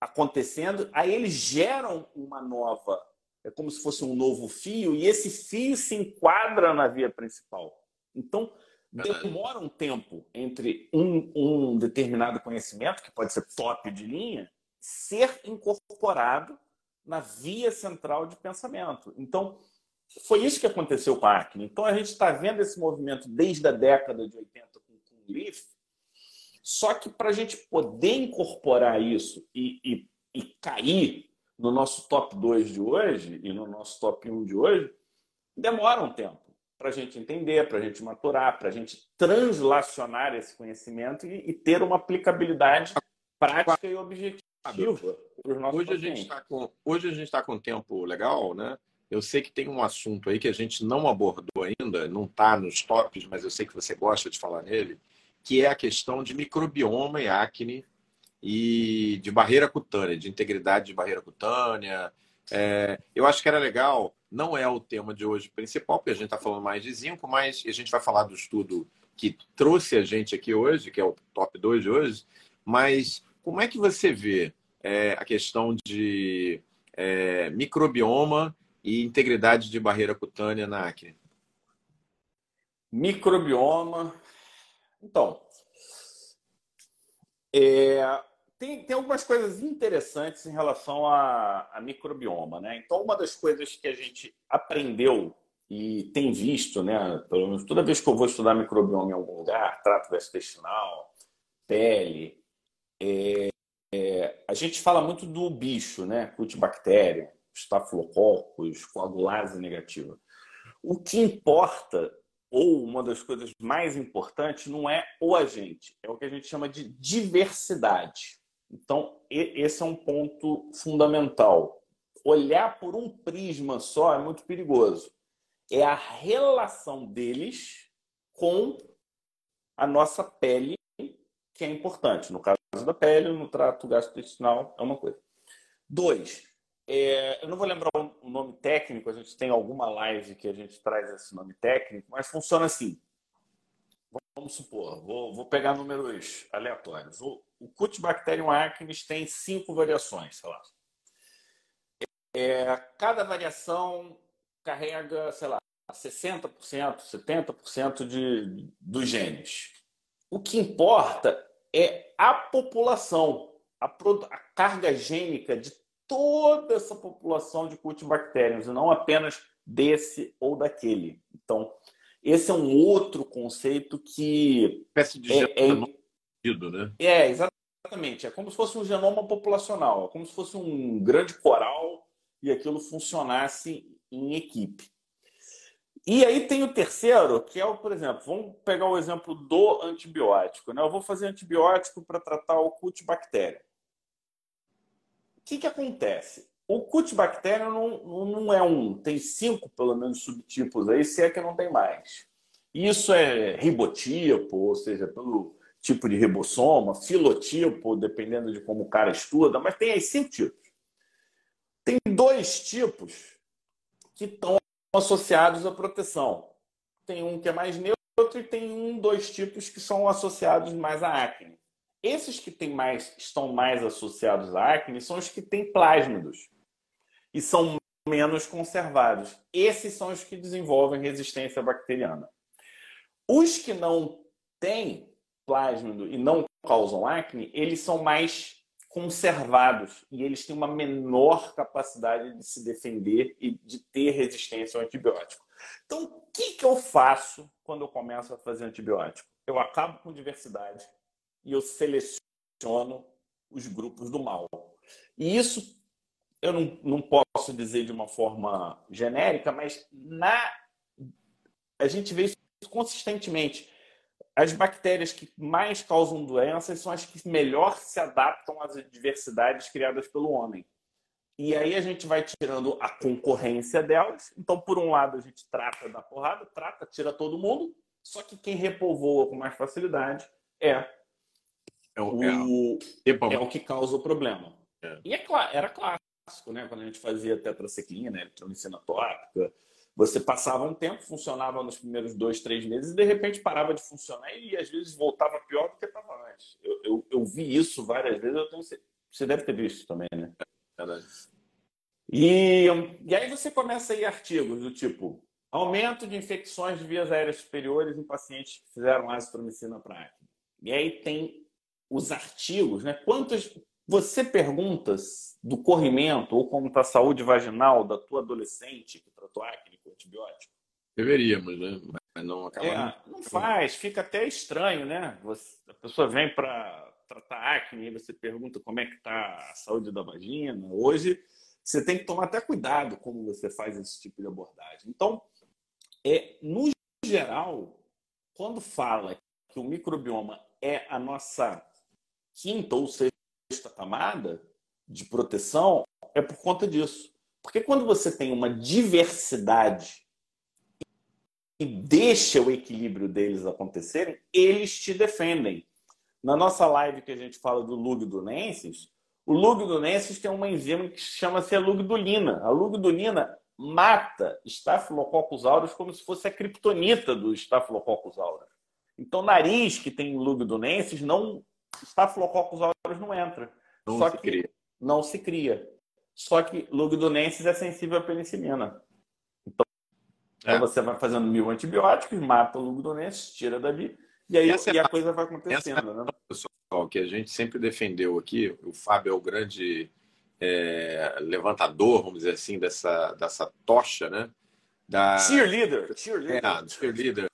acontecendo, aí eles geram uma nova, é como se fosse um novo fio, e esse fio se enquadra na via principal. Então, demora um tempo entre um, um determinado conhecimento, que pode ser top de linha, ser incorporado na via central de pensamento. Então, foi isso que aconteceu com a Acne. Então, a gente está vendo esse movimento desde a década de 80 com o Leaf, só que para a gente poder incorporar isso e, e, e, cair no nosso top 2 de hoje e no nosso top 1 de hoje, demora um tempo para a gente entender, para a gente maturar, para a gente translacionar esse conhecimento e, e ter uma aplicabilidade prática e objetiva hoje a gente está com Hoje a gente está com um tempo legal, né? Eu sei que tem um assunto aí que a gente não abordou ainda, não está nos tops, mas eu sei que você gosta de falar nele, que é a questão de microbioma e acne e de barreira cutânea, de integridade de barreira cutânea. É, eu acho que era legal, não é o tema de hoje principal, porque a gente está falando mais de zinco, mas a gente vai falar do estudo que trouxe a gente aqui hoje, que é o top 2 de hoje, mas como é que você vê é, a questão de é, microbioma e integridade de barreira cutânea na acne? Microbioma, então, é, tem, tem algumas coisas interessantes em relação a, a, microbioma, né? Então, uma das coisas que a gente aprendeu e tem visto, né? Pelo menos toda vez que eu vou estudar microbioma em algum lugar, trato gastrointestinal, pele, é, é, a gente fala muito do bicho, né? Cutibactéria, estafilococcus, coagulase negativa. O que importa, ou uma das coisas mais importantes, não é o agente, é o que a gente chama de diversidade. Então, esse é um ponto fundamental. Olhar por um prisma só é muito perigoso. É a relação deles com a nossa pele que é importante. No caso da pele, no trato gastrointestinal, é uma coisa. Dois, é, eu não vou lembrar o nome técnico, a gente tem alguma live que a gente traz esse nome técnico, mas funciona assim. Vamos supor, vou, vou pegar números aleatórios. O, o Cutibacterium acnes tem cinco variações, sei lá. É, cada variação carrega, sei lá, 60%, 70% de, dos genes. O que importa é a população, a, a carga gênica de toda essa população de cultibactérios, e não apenas desse ou daquele. Então, esse é um outro conceito que. Espécie de é, genoma é, né? É, exatamente. É como se fosse um genoma populacional, é como se fosse um grande coral e aquilo funcionasse em equipe. E aí tem o terceiro, que é o, por exemplo, vamos pegar o exemplo do antibiótico. Né? Eu vou fazer antibiótico para tratar o cultibactéria que, que acontece? O Cutibacterium não, não é um, tem cinco, pelo menos, subtipos aí, se é que não tem mais. Isso é ribotipo, ou seja, pelo tipo de ribossoma, filotipo, dependendo de como o cara estuda, mas tem aí cinco tipos. Tem dois tipos que estão associados à proteção. Tem um que é mais neutro e tem um, dois tipos que são associados mais à acne. Esses que têm mais, estão mais associados à acne são os que têm plásmidos e são menos conservados. Esses são os que desenvolvem resistência bacteriana. Os que não têm plásmido e não causam acne, eles são mais conservados e eles têm uma menor capacidade de se defender e de ter resistência ao antibiótico. Então, o que, que eu faço quando eu começo a fazer antibiótico? Eu acabo com diversidade, e eu seleciono os grupos do mal. E isso eu não, não posso dizer de uma forma genérica, mas na a gente vê isso consistentemente. As bactérias que mais causam doenças são as que melhor se adaptam às adversidades criadas pelo homem. E aí a gente vai tirando a concorrência delas. Então, por um lado, a gente trata da porrada, trata, tira todo mundo. Só que quem repovoa com mais facilidade é é o, o, é, é o que causa o problema. É. E é era clássico, né? Quando a gente fazia tetraciclina, eletronicina tópica, você passava um tempo, funcionava nos primeiros dois, três meses e de repente parava de funcionar e às vezes voltava pior do que estava antes. Eu, eu, eu, vi isso várias vezes, eu tenho, você deve ter visto também, né? É verdade. E, e aí você começa a ir artigos do tipo aumento de infecções de vias aéreas superiores em pacientes que fizeram azitromicina para acne. E aí tem os artigos, né? Quantas você perguntas do corrimento ou como está a saúde vaginal da tua adolescente que tratou acne antibiótico? Deveríamos, né? Mas não acaba. É, não faz, fica até estranho, né? Você, a pessoa vem para tratar acne e você pergunta como é que está a saúde da vagina. Hoje você tem que tomar até cuidado como você faz esse tipo de abordagem. Então, é, no geral, quando fala que o microbioma é a nossa quinta ou sexta camada de proteção é por conta disso. Porque quando você tem uma diversidade e deixa o equilíbrio deles acontecerem, eles te defendem. Na nossa live que a gente fala do lugdunensis, o lugdunensis tem uma enzima que chama-se a lugdulina. A lugdulina mata Staphylococcus aureus como se fosse a criptonita do Staphylococcus aureus. Então, nariz que tem lugdunensis não Staphylococcus aureus não entra. Não Só que cria. não se cria. Só que Lugdunensis é sensível à penicilina. Então, é. você vai fazendo mil antibióticos, mata o Lugdunensis, tira dali, e aí e a coisa vai acontecendo. né? Pessoal, que a gente sempre defendeu aqui, o Fábio é o grande é, levantador, vamos dizer assim, dessa, dessa tocha, né? Da, cheerleader. Cheerleader. É, cheerleader.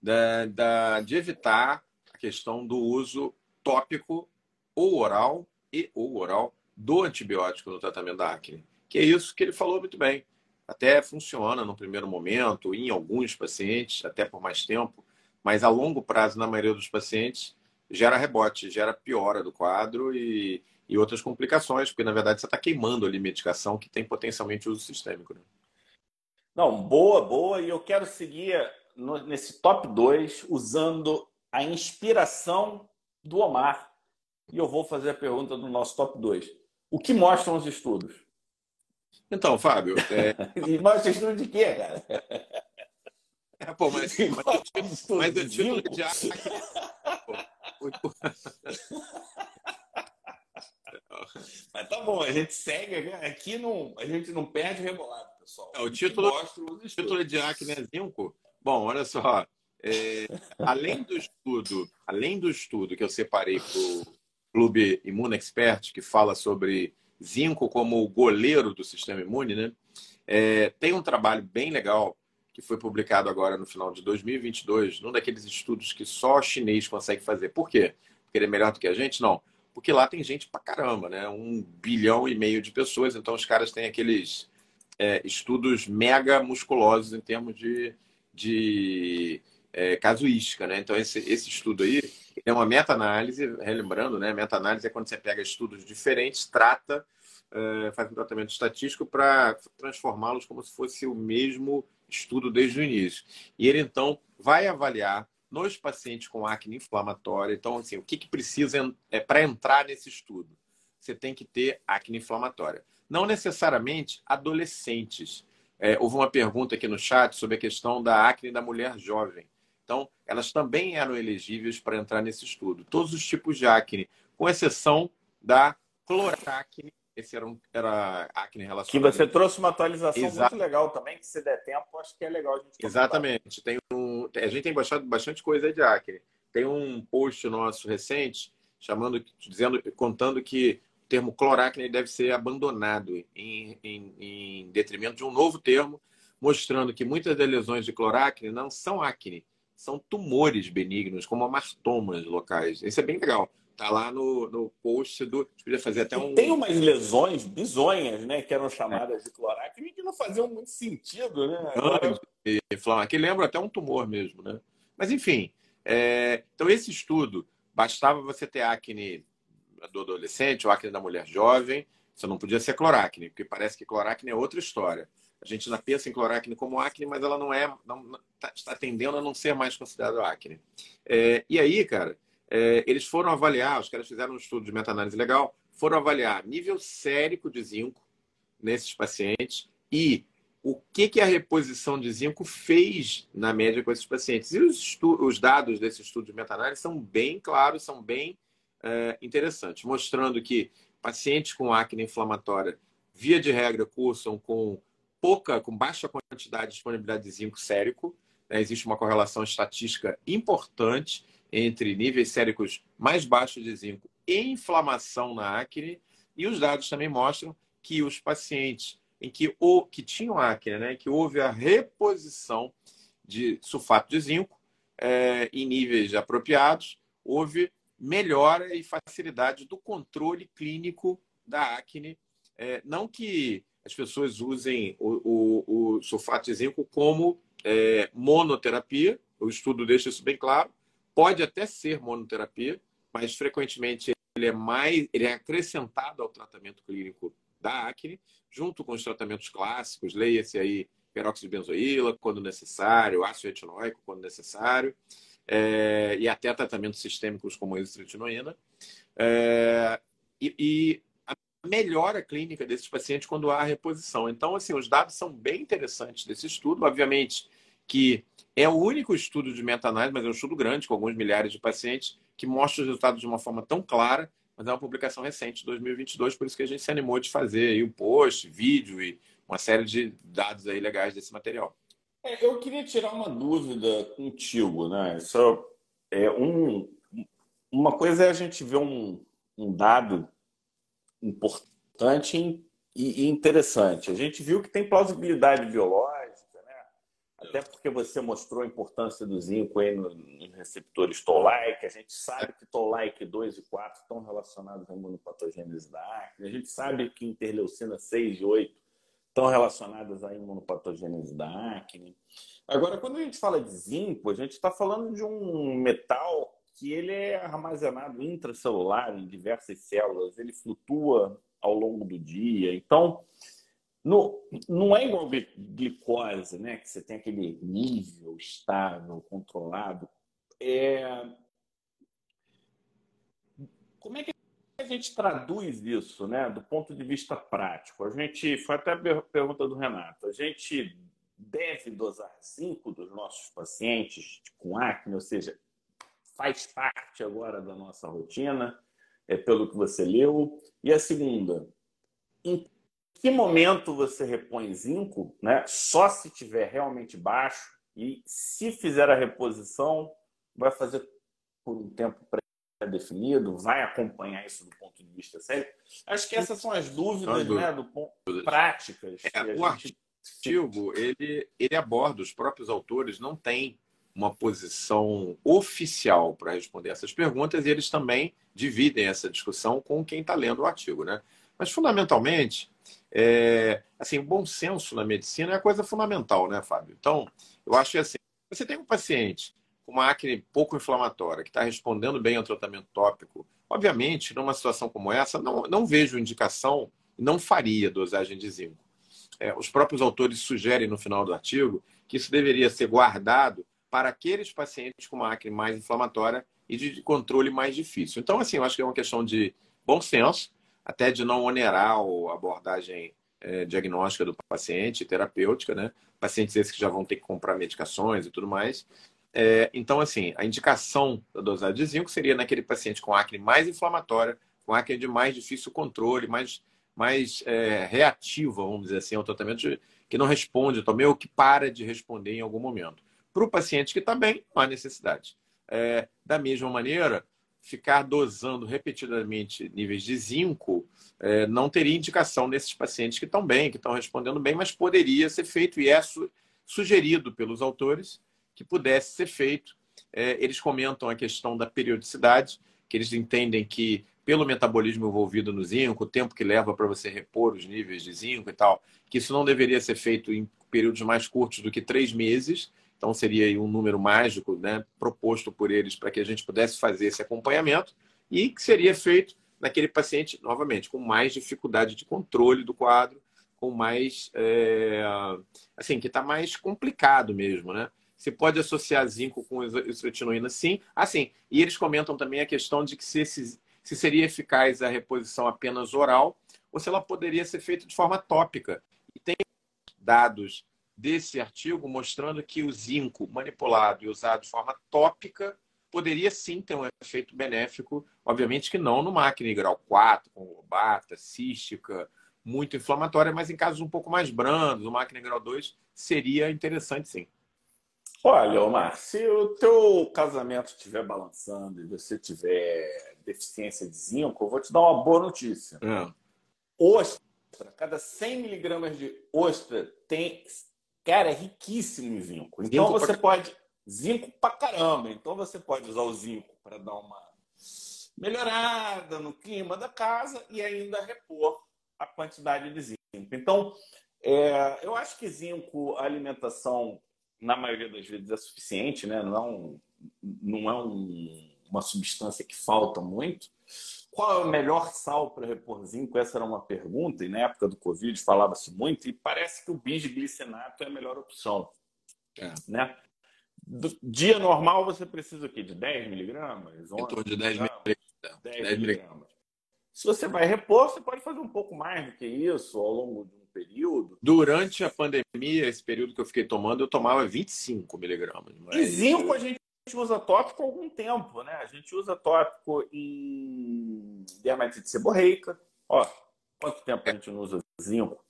Da, da, de evitar a questão do uso tópico ou oral e ou oral do antibiótico no tratamento da acne. Que é isso que ele falou muito bem. Até funciona no primeiro momento, em alguns pacientes, até por mais tempo, mas a longo prazo, na maioria dos pacientes, gera rebote, gera piora do quadro e, e outras complicações, porque na verdade você está queimando ali medicação que tem potencialmente uso sistêmico. Né? Não, boa, boa. E eu quero seguir no, nesse top 2 usando a inspiração do Omar. E eu vou fazer a pergunta do nosso top 2. O que mostram os estudos? Então, Fábio. É... mostra estudo de quê, cara? É, pô, mas, mas, mas o título de Mas tá bom, a gente segue aqui, não, a gente não perde rebolado, pessoal. É, o título, o título de acne é zinco. Bom, olha só. É, além do estudo, além do estudo que eu separei para o Clube Imune Expert, que fala sobre zinco como goleiro do sistema imune, né? É, tem um trabalho bem legal que foi publicado agora no final de 2022, num daqueles estudos que só chinês consegue fazer. Por quê? Porque ele é melhor do que a gente? Não. Porque lá tem gente pra caramba, né? Um bilhão e meio de pessoas, então os caras têm aqueles é, estudos mega musculosos em termos de, de é, casuística, né? Então esse, esse estudo aí é uma meta-análise, relembrando, né? Meta-análise é quando você pega estudos diferentes, trata, é, faz um tratamento estatístico para transformá-los como se fosse o mesmo estudo desde o início. E ele, então, vai avaliar nos pacientes com acne inflamatória. Então, assim, o que, que precisa é, para entrar nesse estudo? Você tem que ter acne inflamatória. Não necessariamente adolescentes. É, houve uma pergunta aqui no chat sobre a questão da acne da mulher jovem. Então, elas também eram elegíveis para entrar nesse estudo. Todos os tipos de acne, com exceção da cloracne esse era, um, era acne relacionado. Que você trouxe uma atualização Exato. muito legal também, que se der tempo, acho que é legal a gente comentar. Exatamente. Tem um, a gente tem baixado bastante coisa de acne. Tem um post nosso recente chamando, dizendo, contando que o termo cloracne deve ser abandonado em, em, em detrimento de um novo termo, mostrando que muitas das lesões de cloracne não são acne, são tumores benignos, como amartomas locais. Isso é bem legal. Tá lá no, no post do. Podia fazer até um. Tem umas lesões bizonhas, né? Que eram chamadas de cloracne que não faziam muito sentido, né? Agora... Que lembra até um tumor mesmo, né? Mas enfim. É... Então, esse estudo, bastava você ter acne do adolescente ou acne da mulher jovem, você não podia ser cloracne, porque parece que cloracne é outra história. A gente ainda pensa em cloracne como acne, mas ela não é, não, tá, está tendendo a não ser mais considerado acne. É, e aí, cara, é, eles foram avaliar, os caras fizeram um estudo de meta-análise legal, foram avaliar nível sérico de zinco nesses pacientes e o que, que a reposição de zinco fez na média com esses pacientes. E os, os dados desse estudo de meta-análise são bem claros, são bem é, interessantes, mostrando que pacientes com acne inflamatória, via de regra, cursam com pouca, com baixa quantidade de disponibilidade de zinco sérico. Né? Existe uma correlação estatística importante entre níveis séricos mais baixos de zinco e inflamação na acne. E os dados também mostram que os pacientes em que, o, que tinham acne, né, que houve a reposição de sulfato de zinco é, em níveis apropriados, houve melhora e facilidade do controle clínico da acne. É, não que as pessoas usem o, o, o sulfato de zinco como é, monoterapia, o estudo deixa isso bem claro, Pode até ser monoterapia, mas frequentemente ele é mais, ele é acrescentado ao tratamento clínico da acne, junto com os tratamentos clássicos, leia-se aí peróxido de benzoíla quando necessário, ácido retinóico quando necessário, é, e até tratamentos sistêmicos como a isotretinoína. É, e, e melhora clínica desses pacientes quando há reposição. Então, assim, os dados são bem interessantes desse estudo. Obviamente, que é o único estudo de meta-análise, mas é um estudo grande, com alguns milhares de pacientes, que mostra os resultados de uma forma tão clara, mas é uma publicação recente, de 2022, por isso que a gente se animou de fazer aí o post, vídeo e uma série de dados aí legais desse material. É, eu queria tirar uma dúvida contigo, né? Isso é um, uma coisa é a gente ver um, um dado importante e interessante. A gente viu que tem plausibilidade biológica até porque você mostrou a importância do zinco aí nos no receptores Toll-like. A gente sabe que Toll-like 2 e 4 estão relacionados à imunopatogênese da acne. A gente sabe que interleucina 6 e 8 estão relacionadas à imunopatogênese da acne. Agora, quando a gente fala de zinco, a gente está falando de um metal que ele é armazenado intracelular em diversas células, ele flutua ao longo do dia. Então, no, não é igual glicose, né? Que você tem aquele nível estável, controlado. É... Como é que a gente traduz isso, né? Do ponto de vista prático. A gente foi até a pergunta do Renato. A gente deve dosar zinco dos nossos pacientes com acne, ou seja, faz parte agora da nossa rotina, é pelo que você leu. E a segunda, em que momento você repõe zinco, né? Só se tiver realmente baixo e se fizer a reposição, vai fazer por um tempo pré-definido, vai acompanhar isso do ponto de vista sério. Acho que essas são as dúvidas, né, do ponto práticas. É, o gente... artigo ele ele aborda os próprios autores não têm uma posição oficial para responder essas perguntas e eles também dividem essa discussão com quem está lendo o artigo, né? Mas fundamentalmente é, assim, o bom senso na medicina é a coisa fundamental, né, Fábio? Então, eu acho que assim, você tem um paciente com uma acne pouco inflamatória, que está respondendo bem ao tratamento tópico, obviamente, numa situação como essa, não, não vejo indicação, não faria dosagem de zinco. É, os próprios autores sugerem no final do artigo que isso deveria ser guardado para aqueles pacientes com uma acne mais inflamatória e de controle mais difícil. Então, assim, eu acho que é uma questão de bom senso, até de não onerar a abordagem é, diagnóstica do paciente, terapêutica, né? Pacientes esses que já vão ter que comprar medicações e tudo mais. É, então, assim, a indicação da dosagem de zinco seria naquele paciente com acne mais inflamatória, com acne de mais difícil controle, mais, mais é, reativa, vamos dizer assim, ao tratamento de, que não responde também ou que para de responder em algum momento. Para o paciente que está bem, não há necessidade. É, da mesma maneira, ficar dosando repetidamente níveis de zinco é, não teria indicação nesses pacientes que estão bem, que estão respondendo bem, mas poderia ser feito e é su sugerido pelos autores que pudesse ser feito. É, eles comentam a questão da periodicidade, que eles entendem que pelo metabolismo envolvido no zinco, o tempo que leva para você repor os níveis de zinco e tal, que isso não deveria ser feito em períodos mais curtos do que três meses, então, seria um número mágico né, proposto por eles para que a gente pudesse fazer esse acompanhamento e que seria feito naquele paciente, novamente, com mais dificuldade de controle do quadro, com mais. É, assim, que está mais complicado mesmo, né? Você pode associar zinco com isotinoína, sim. Assim, e eles comentam também a questão de que se, se seria eficaz a reposição apenas oral ou se ela poderia ser feita de forma tópica. E tem dados desse artigo mostrando que o zinco manipulado e usado de forma tópica poderia sim ter um efeito benéfico, obviamente que não no máquina grau 4, com lobata, cística, muito inflamatória, mas em casos um pouco mais brandos, o máquina grau 2 seria interessante sim. Olha, Omar, se o teu casamento estiver balançando e você tiver deficiência de zinco, eu vou te dar uma boa notícia. É. Ostra, cada 100 miligramas de ostra tem Cara, é riquíssimo em zinco. Então zinco você pode. Zinco pra caramba. Então você pode usar o zinco para dar uma melhorada no clima da casa e ainda repor a quantidade de zinco. Então, é, eu acho que zinco, a alimentação, na maioria das vezes, é suficiente, né? Não é, não é um, uma substância que falta muito. Qual é o melhor sal para repor zinco? Essa era uma pergunta, e na época do Covid falava-se muito, e parece que o bisglicinato é a melhor opção. É. Né? Do dia normal você precisa o quê? De 10 miligramas? Em torno de 10 miligramas. 10, 10 miligramas. Se você vai repor, você pode fazer um pouco mais do que isso ao longo de um período. Durante a pandemia, esse período que eu fiquei tomando, eu tomava 25 miligramas. E zinco a gente usa tópico há algum tempo, né? A gente usa tópico em dermatite seborreica. Ó, quanto tempo a gente não usa zinco?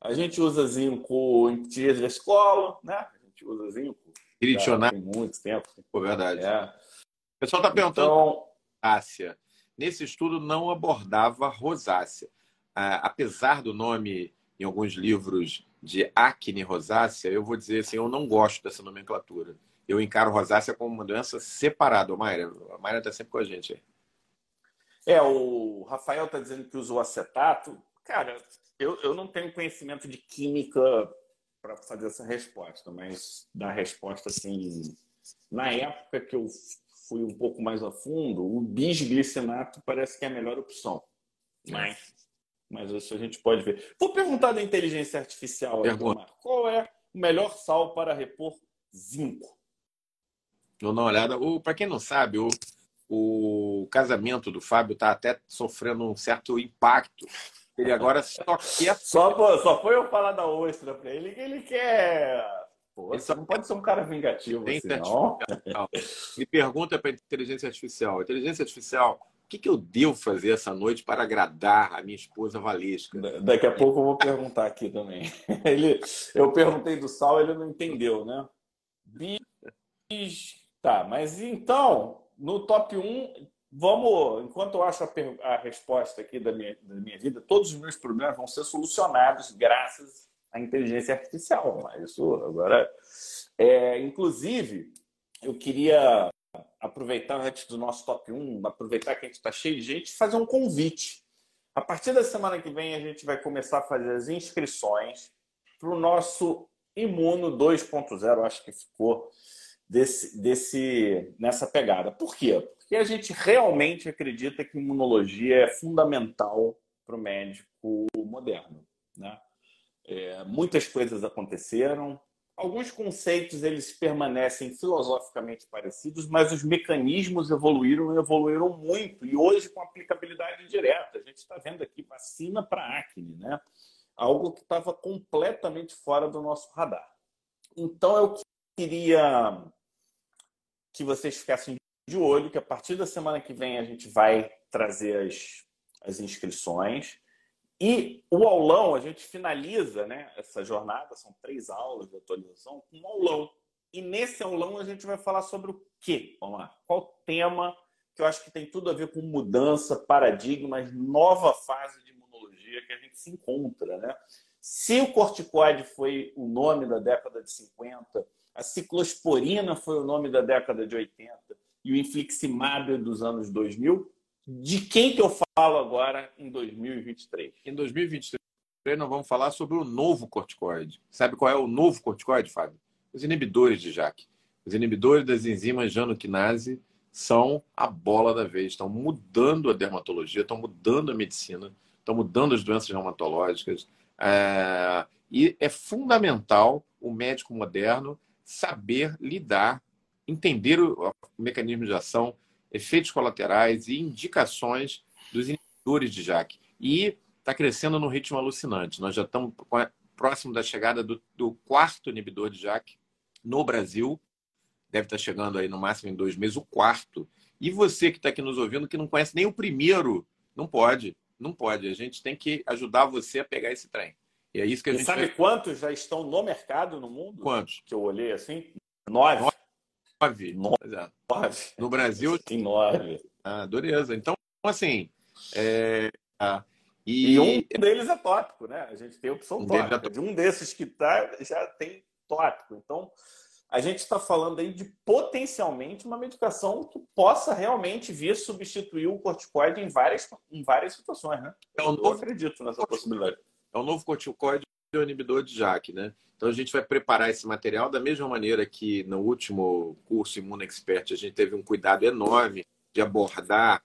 A gente usa zinco em dias da escola, né? A gente usa zinco. Iritionar. Tem muito tempo. Pô, verdade. É. O pessoal está perguntando. Então, Nesse estudo não abordava rosácea. Ah, apesar do nome em alguns livros de acne rosácea, eu vou dizer assim, eu não gosto dessa nomenclatura. Eu encaro rosácea como uma doença separada. Mayra, a Mayra está sempre com a gente aí. É, o Rafael está dizendo que usou acetato. Cara, eu, eu não tenho conhecimento de química para fazer essa resposta, mas da resposta assim, na época que eu fui um pouco mais a fundo, o bisglicinato parece que é a melhor opção. Mas, mas isso a gente pode ver. Vou perguntar da inteligência artificial aí, Qual é o melhor sal para repor zinco? Vou dar uma olhada. Para quem não sabe, o, o casamento do Fábio está até sofrendo um certo impacto. Ele agora só quer. Só, só foi eu falar da ostra para ele que ele quer. Pô, ele só não pode ser um cara vingativo, Tem assim, não. Me pergunta para a inteligência artificial: inteligência artificial, o que, que eu devo fazer essa noite para agradar a minha esposa Valesca? Daqui a pouco eu vou perguntar aqui também. Ele, eu perguntei do sal, ele não entendeu, né? Bis, Tá, mas então, no top 1, vamos. Enquanto eu acho a, a resposta aqui da minha, da minha vida, todos os meus problemas vão ser solucionados graças à inteligência artificial. Mas isso agora. É, inclusive, eu queria aproveitar antes do nosso top 1, aproveitar que a gente está cheio de gente, fazer um convite. A partir da semana que vem, a gente vai começar a fazer as inscrições para o nosso Imuno 2.0, acho que ficou desse, desse, nessa pegada. Por quê? Porque a gente realmente acredita que imunologia é fundamental para o médico moderno. Né? É, muitas coisas aconteceram, alguns conceitos eles permanecem filosoficamente parecidos, mas os mecanismos evoluíram e evoluíram muito. E hoje com aplicabilidade direta. A gente está vendo aqui vacina para acne, né? Algo que estava completamente fora do nosso radar. Então eu queria que vocês ficassem de olho, que a partir da semana que vem a gente vai trazer as, as inscrições. E o aulão, a gente finaliza né, essa jornada, são três aulas de atualização, com um aulão. E nesse aulão a gente vai falar sobre o quê? Vamos lá. Qual tema que eu acho que tem tudo a ver com mudança, paradigmas, nova fase de imunologia que a gente se encontra. Né? Se o corticoide foi o nome da década de 50, a ciclosporina foi o nome da década de 80 e o infliximab dos anos 2000. De quem que eu falo agora em 2023? Em 2023 nós vamos falar sobre o novo corticoide. Sabe qual é o novo corticoide, Fábio? Os inibidores de JAK. Os inibidores das enzimas janoquinase são a bola da vez, estão mudando a dermatologia, estão mudando a medicina, estão mudando as doenças reumatológicas. É... E é fundamental o médico moderno saber lidar, entender o, mecanismo de ação, efeitos colaterais e indicações dos inibidores de JAK. E está crescendo num ritmo alucinante. Nós já estamos próximo da chegada do, do quarto inibidor de JAK no Brasil. Deve estar tá chegando aí no máximo em dois meses, o quarto. E você que está aqui nos ouvindo, que não conhece nem o primeiro, não pode. Não pode. A gente tem que ajudar você a pegar esse trem. E é isso que a e gente. Sabe vai... quantos já estão no mercado no mundo? Quantos? Que eu olhei assim? Nove. Nove. Nove. No Brasil. Tem nove. Ah, dureza. Então, assim. É... Ah, e... e... um deles é tópico, né? A gente tem opção um tópica. De um desses que tá, já tem tópico. Então, a gente está falando aí de potencialmente uma medicação que possa realmente vir substituir o corticoide em várias, em várias situações, né? Eu, eu acredito nessa possibilidade. É um novo corticoide e inibidor de JAK, né? Então a gente vai preparar esse material da mesma maneira que no último curso Imuno Expert a gente teve um cuidado enorme de abordar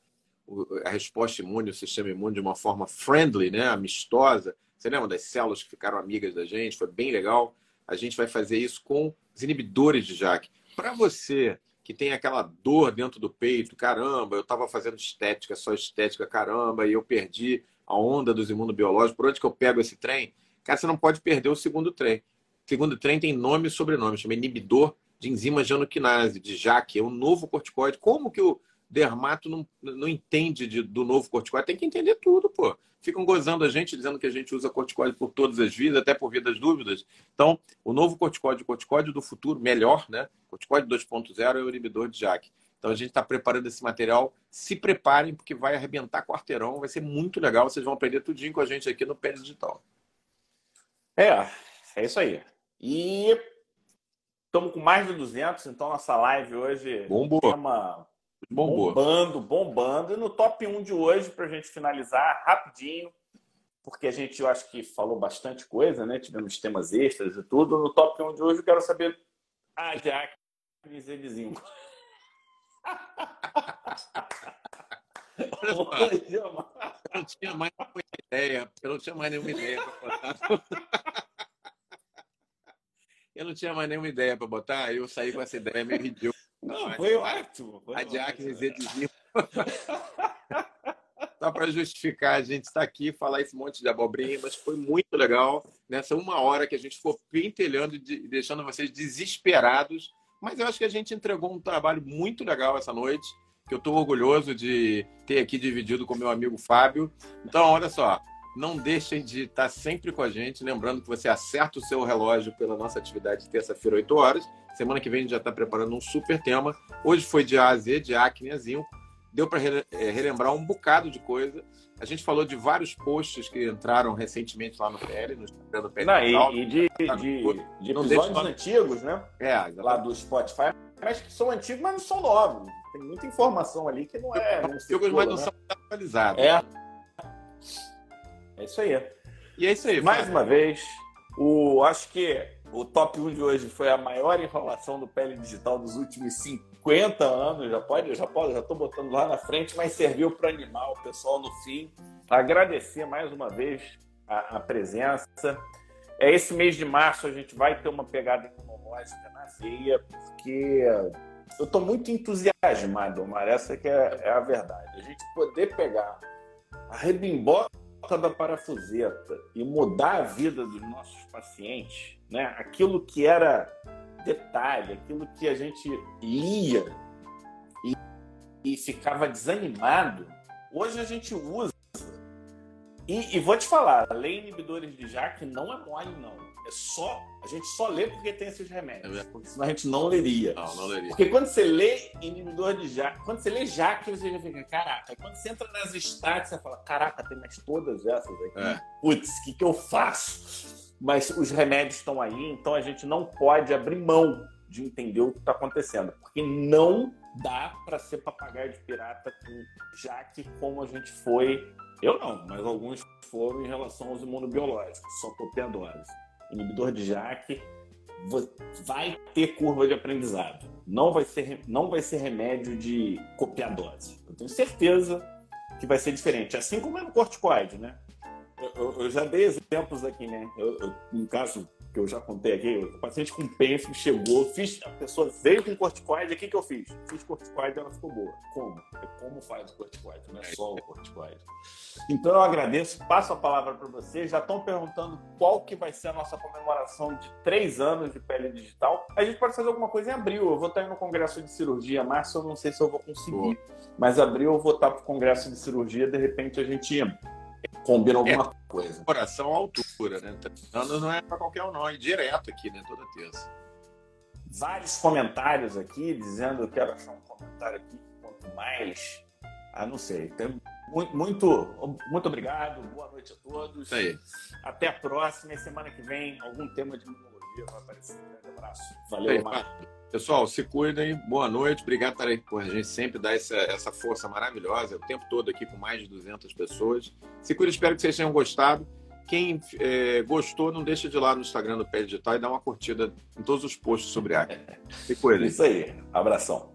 a resposta imune, o sistema imune de uma forma friendly, né? amistosa. Você lembra das células que ficaram amigas da gente? Foi bem legal. A gente vai fazer isso com os inibidores de JAK. Para você que tem aquela dor dentro do peito, caramba, eu estava fazendo estética, só estética, caramba, e eu perdi a onda dos imunobiológicos, por onde que eu pego esse trem? Cara, você não pode perder o segundo trem. O segundo trem tem nome e sobrenome, chama inibidor de enzima janoquinase, de JAK, é um novo corticoide. Como que o dermato não, não entende de, do novo corticoide? Tem que entender tudo, pô. Ficam gozando a gente, dizendo que a gente usa corticoide por todas as vidas, até por vidas dúvidas. Então, o novo corticoide, o corticoide do futuro, melhor, né? Corticoide 2.0 é o inibidor de JAK. Então a gente está preparando esse material. Se preparem, porque vai arrebentar quarteirão, vai ser muito legal. Vocês vão aprender tudinho com a gente aqui no Pé Digital. É, é isso aí. E estamos com mais de 200, então nossa live hoje Bombou. Chama... Bombou. bombando, bombando. E no top 1 de hoje, para a gente finalizar rapidinho, porque a gente, eu acho que falou bastante coisa, né? Tivemos temas extras e tudo. No top 1 de hoje, eu quero saber a Jack Eu não tinha mais nenhuma ideia. Eu não tinha mais nenhuma ideia para botar. Eu não tinha mais nenhuma ideia para botar. Eu saí com essa ideia meio ridícula. Não, foi ótimo. A Diácono Zedizinho. Só para justificar, a gente está aqui falar esse monte de abobrinha, mas foi muito legal nessa uma hora que a gente ficou pentelhando e deixando vocês desesperados. Mas eu acho que a gente entregou um trabalho muito legal essa noite que eu estou orgulhoso de ter aqui dividido com meu amigo Fábio. Então, olha só, não deixem de estar sempre com a gente. Lembrando que você acerta o seu relógio pela nossa atividade de terça-feira, 8 horas. Semana que vem a gente já está preparando um super tema. Hoje foi de A a Z, de acne a zinco. Deu para é, relembrar um bocado de coisa. A gente falou de vários posts que entraram recentemente lá no PL, no Instagram do PL. Não, e, e, de, de, de episódios antigos, né? É, lá do Spotify. Mas que são antigos, mas não são novos. Tem muita informação ali que não é. Não circula, mas não né? são atualizados. É. É isso aí. E é isso aí. Mais uma vez, o, acho que o top 1 de hoje foi a maior enrolação do Pele Digital dos últimos 50 anos. Já pode, já pode, já estou botando lá na frente, mas serviu para animar o pessoal no fim. Agradecer mais uma vez a, a presença. É esse mês de março a gente vai ter uma pegada imunológica na veia, porque eu estou muito entusiasmado, Omar. Essa que é, é, a verdade. A gente poder pegar a rebimboca da parafuseta e mudar a vida dos nossos pacientes, né? Aquilo que era detalhe, aquilo que a gente lia e, e ficava desanimado, hoje a gente usa. E, e vou te falar, a lei inibidores de JAK não é mole, não é só. A gente só lê porque tem esses remédios. É porque senão a gente não leria. Não, não leria. Porque quando você lê inibidor de Jaque, quando você lê Jaque, você já fica, caraca. Quando você entra nas stats, você fala, caraca, tem mais todas essas aqui. É. Putz, o que, que eu faço? Mas os remédios estão aí, então a gente não pode abrir mão de entender o que está acontecendo. Porque não dá para ser papagaio de pirata com Jaque como a gente foi. Eu não, mas alguns foram em relação aos imunobiológicos, só copiadores inibidor de JAK, vai ter curva de aprendizado. Não vai ser, não vai ser remédio de copiadose. Eu tenho certeza que vai ser diferente. Assim como é no corticoide, né? Eu, eu, já dei exemplos aqui, né? Eu, eu, no caso que eu já contei aqui, o paciente com pênfilo chegou, fiz, a pessoa veio com corticoide, o que, que eu fiz? Fiz corticoide e ela ficou boa. Como? É como faz o corticoide, não é só o corticoide. Então eu agradeço, passo a palavra para vocês. Já estão perguntando qual que vai ser a nossa comemoração de três anos de pele digital. A gente pode fazer alguma coisa em abril. Eu vou estar no congresso de cirurgia, março eu não sei se eu vou conseguir, mas abril eu vou estar para o congresso de cirurgia, de repente a gente combina alguma é, coisa. Coração à altura, né? Ano não é para qualquer um, não. É direto aqui, né? Toda terça. Vários comentários aqui dizendo que quero achar um comentário aqui. Quanto mais. Ah, não sei. Tem muito, muito, muito obrigado. Boa noite a todos. Isso aí. Até a próxima. E semana que vem, algum tema de imunologia vai aparecer. Um grande abraço. Valeu, Marcos. Pessoal, se cuidem, boa noite, obrigado por, por a gente sempre dar essa, essa força maravilhosa, o tempo todo aqui com mais de 200 pessoas. Se cuidem, espero que vocês tenham gostado. Quem é, gostou, não deixa de ir lá no Instagram do Pé Digital e dar uma curtida em todos os posts sobre a Se cuidem. Isso aí, abração.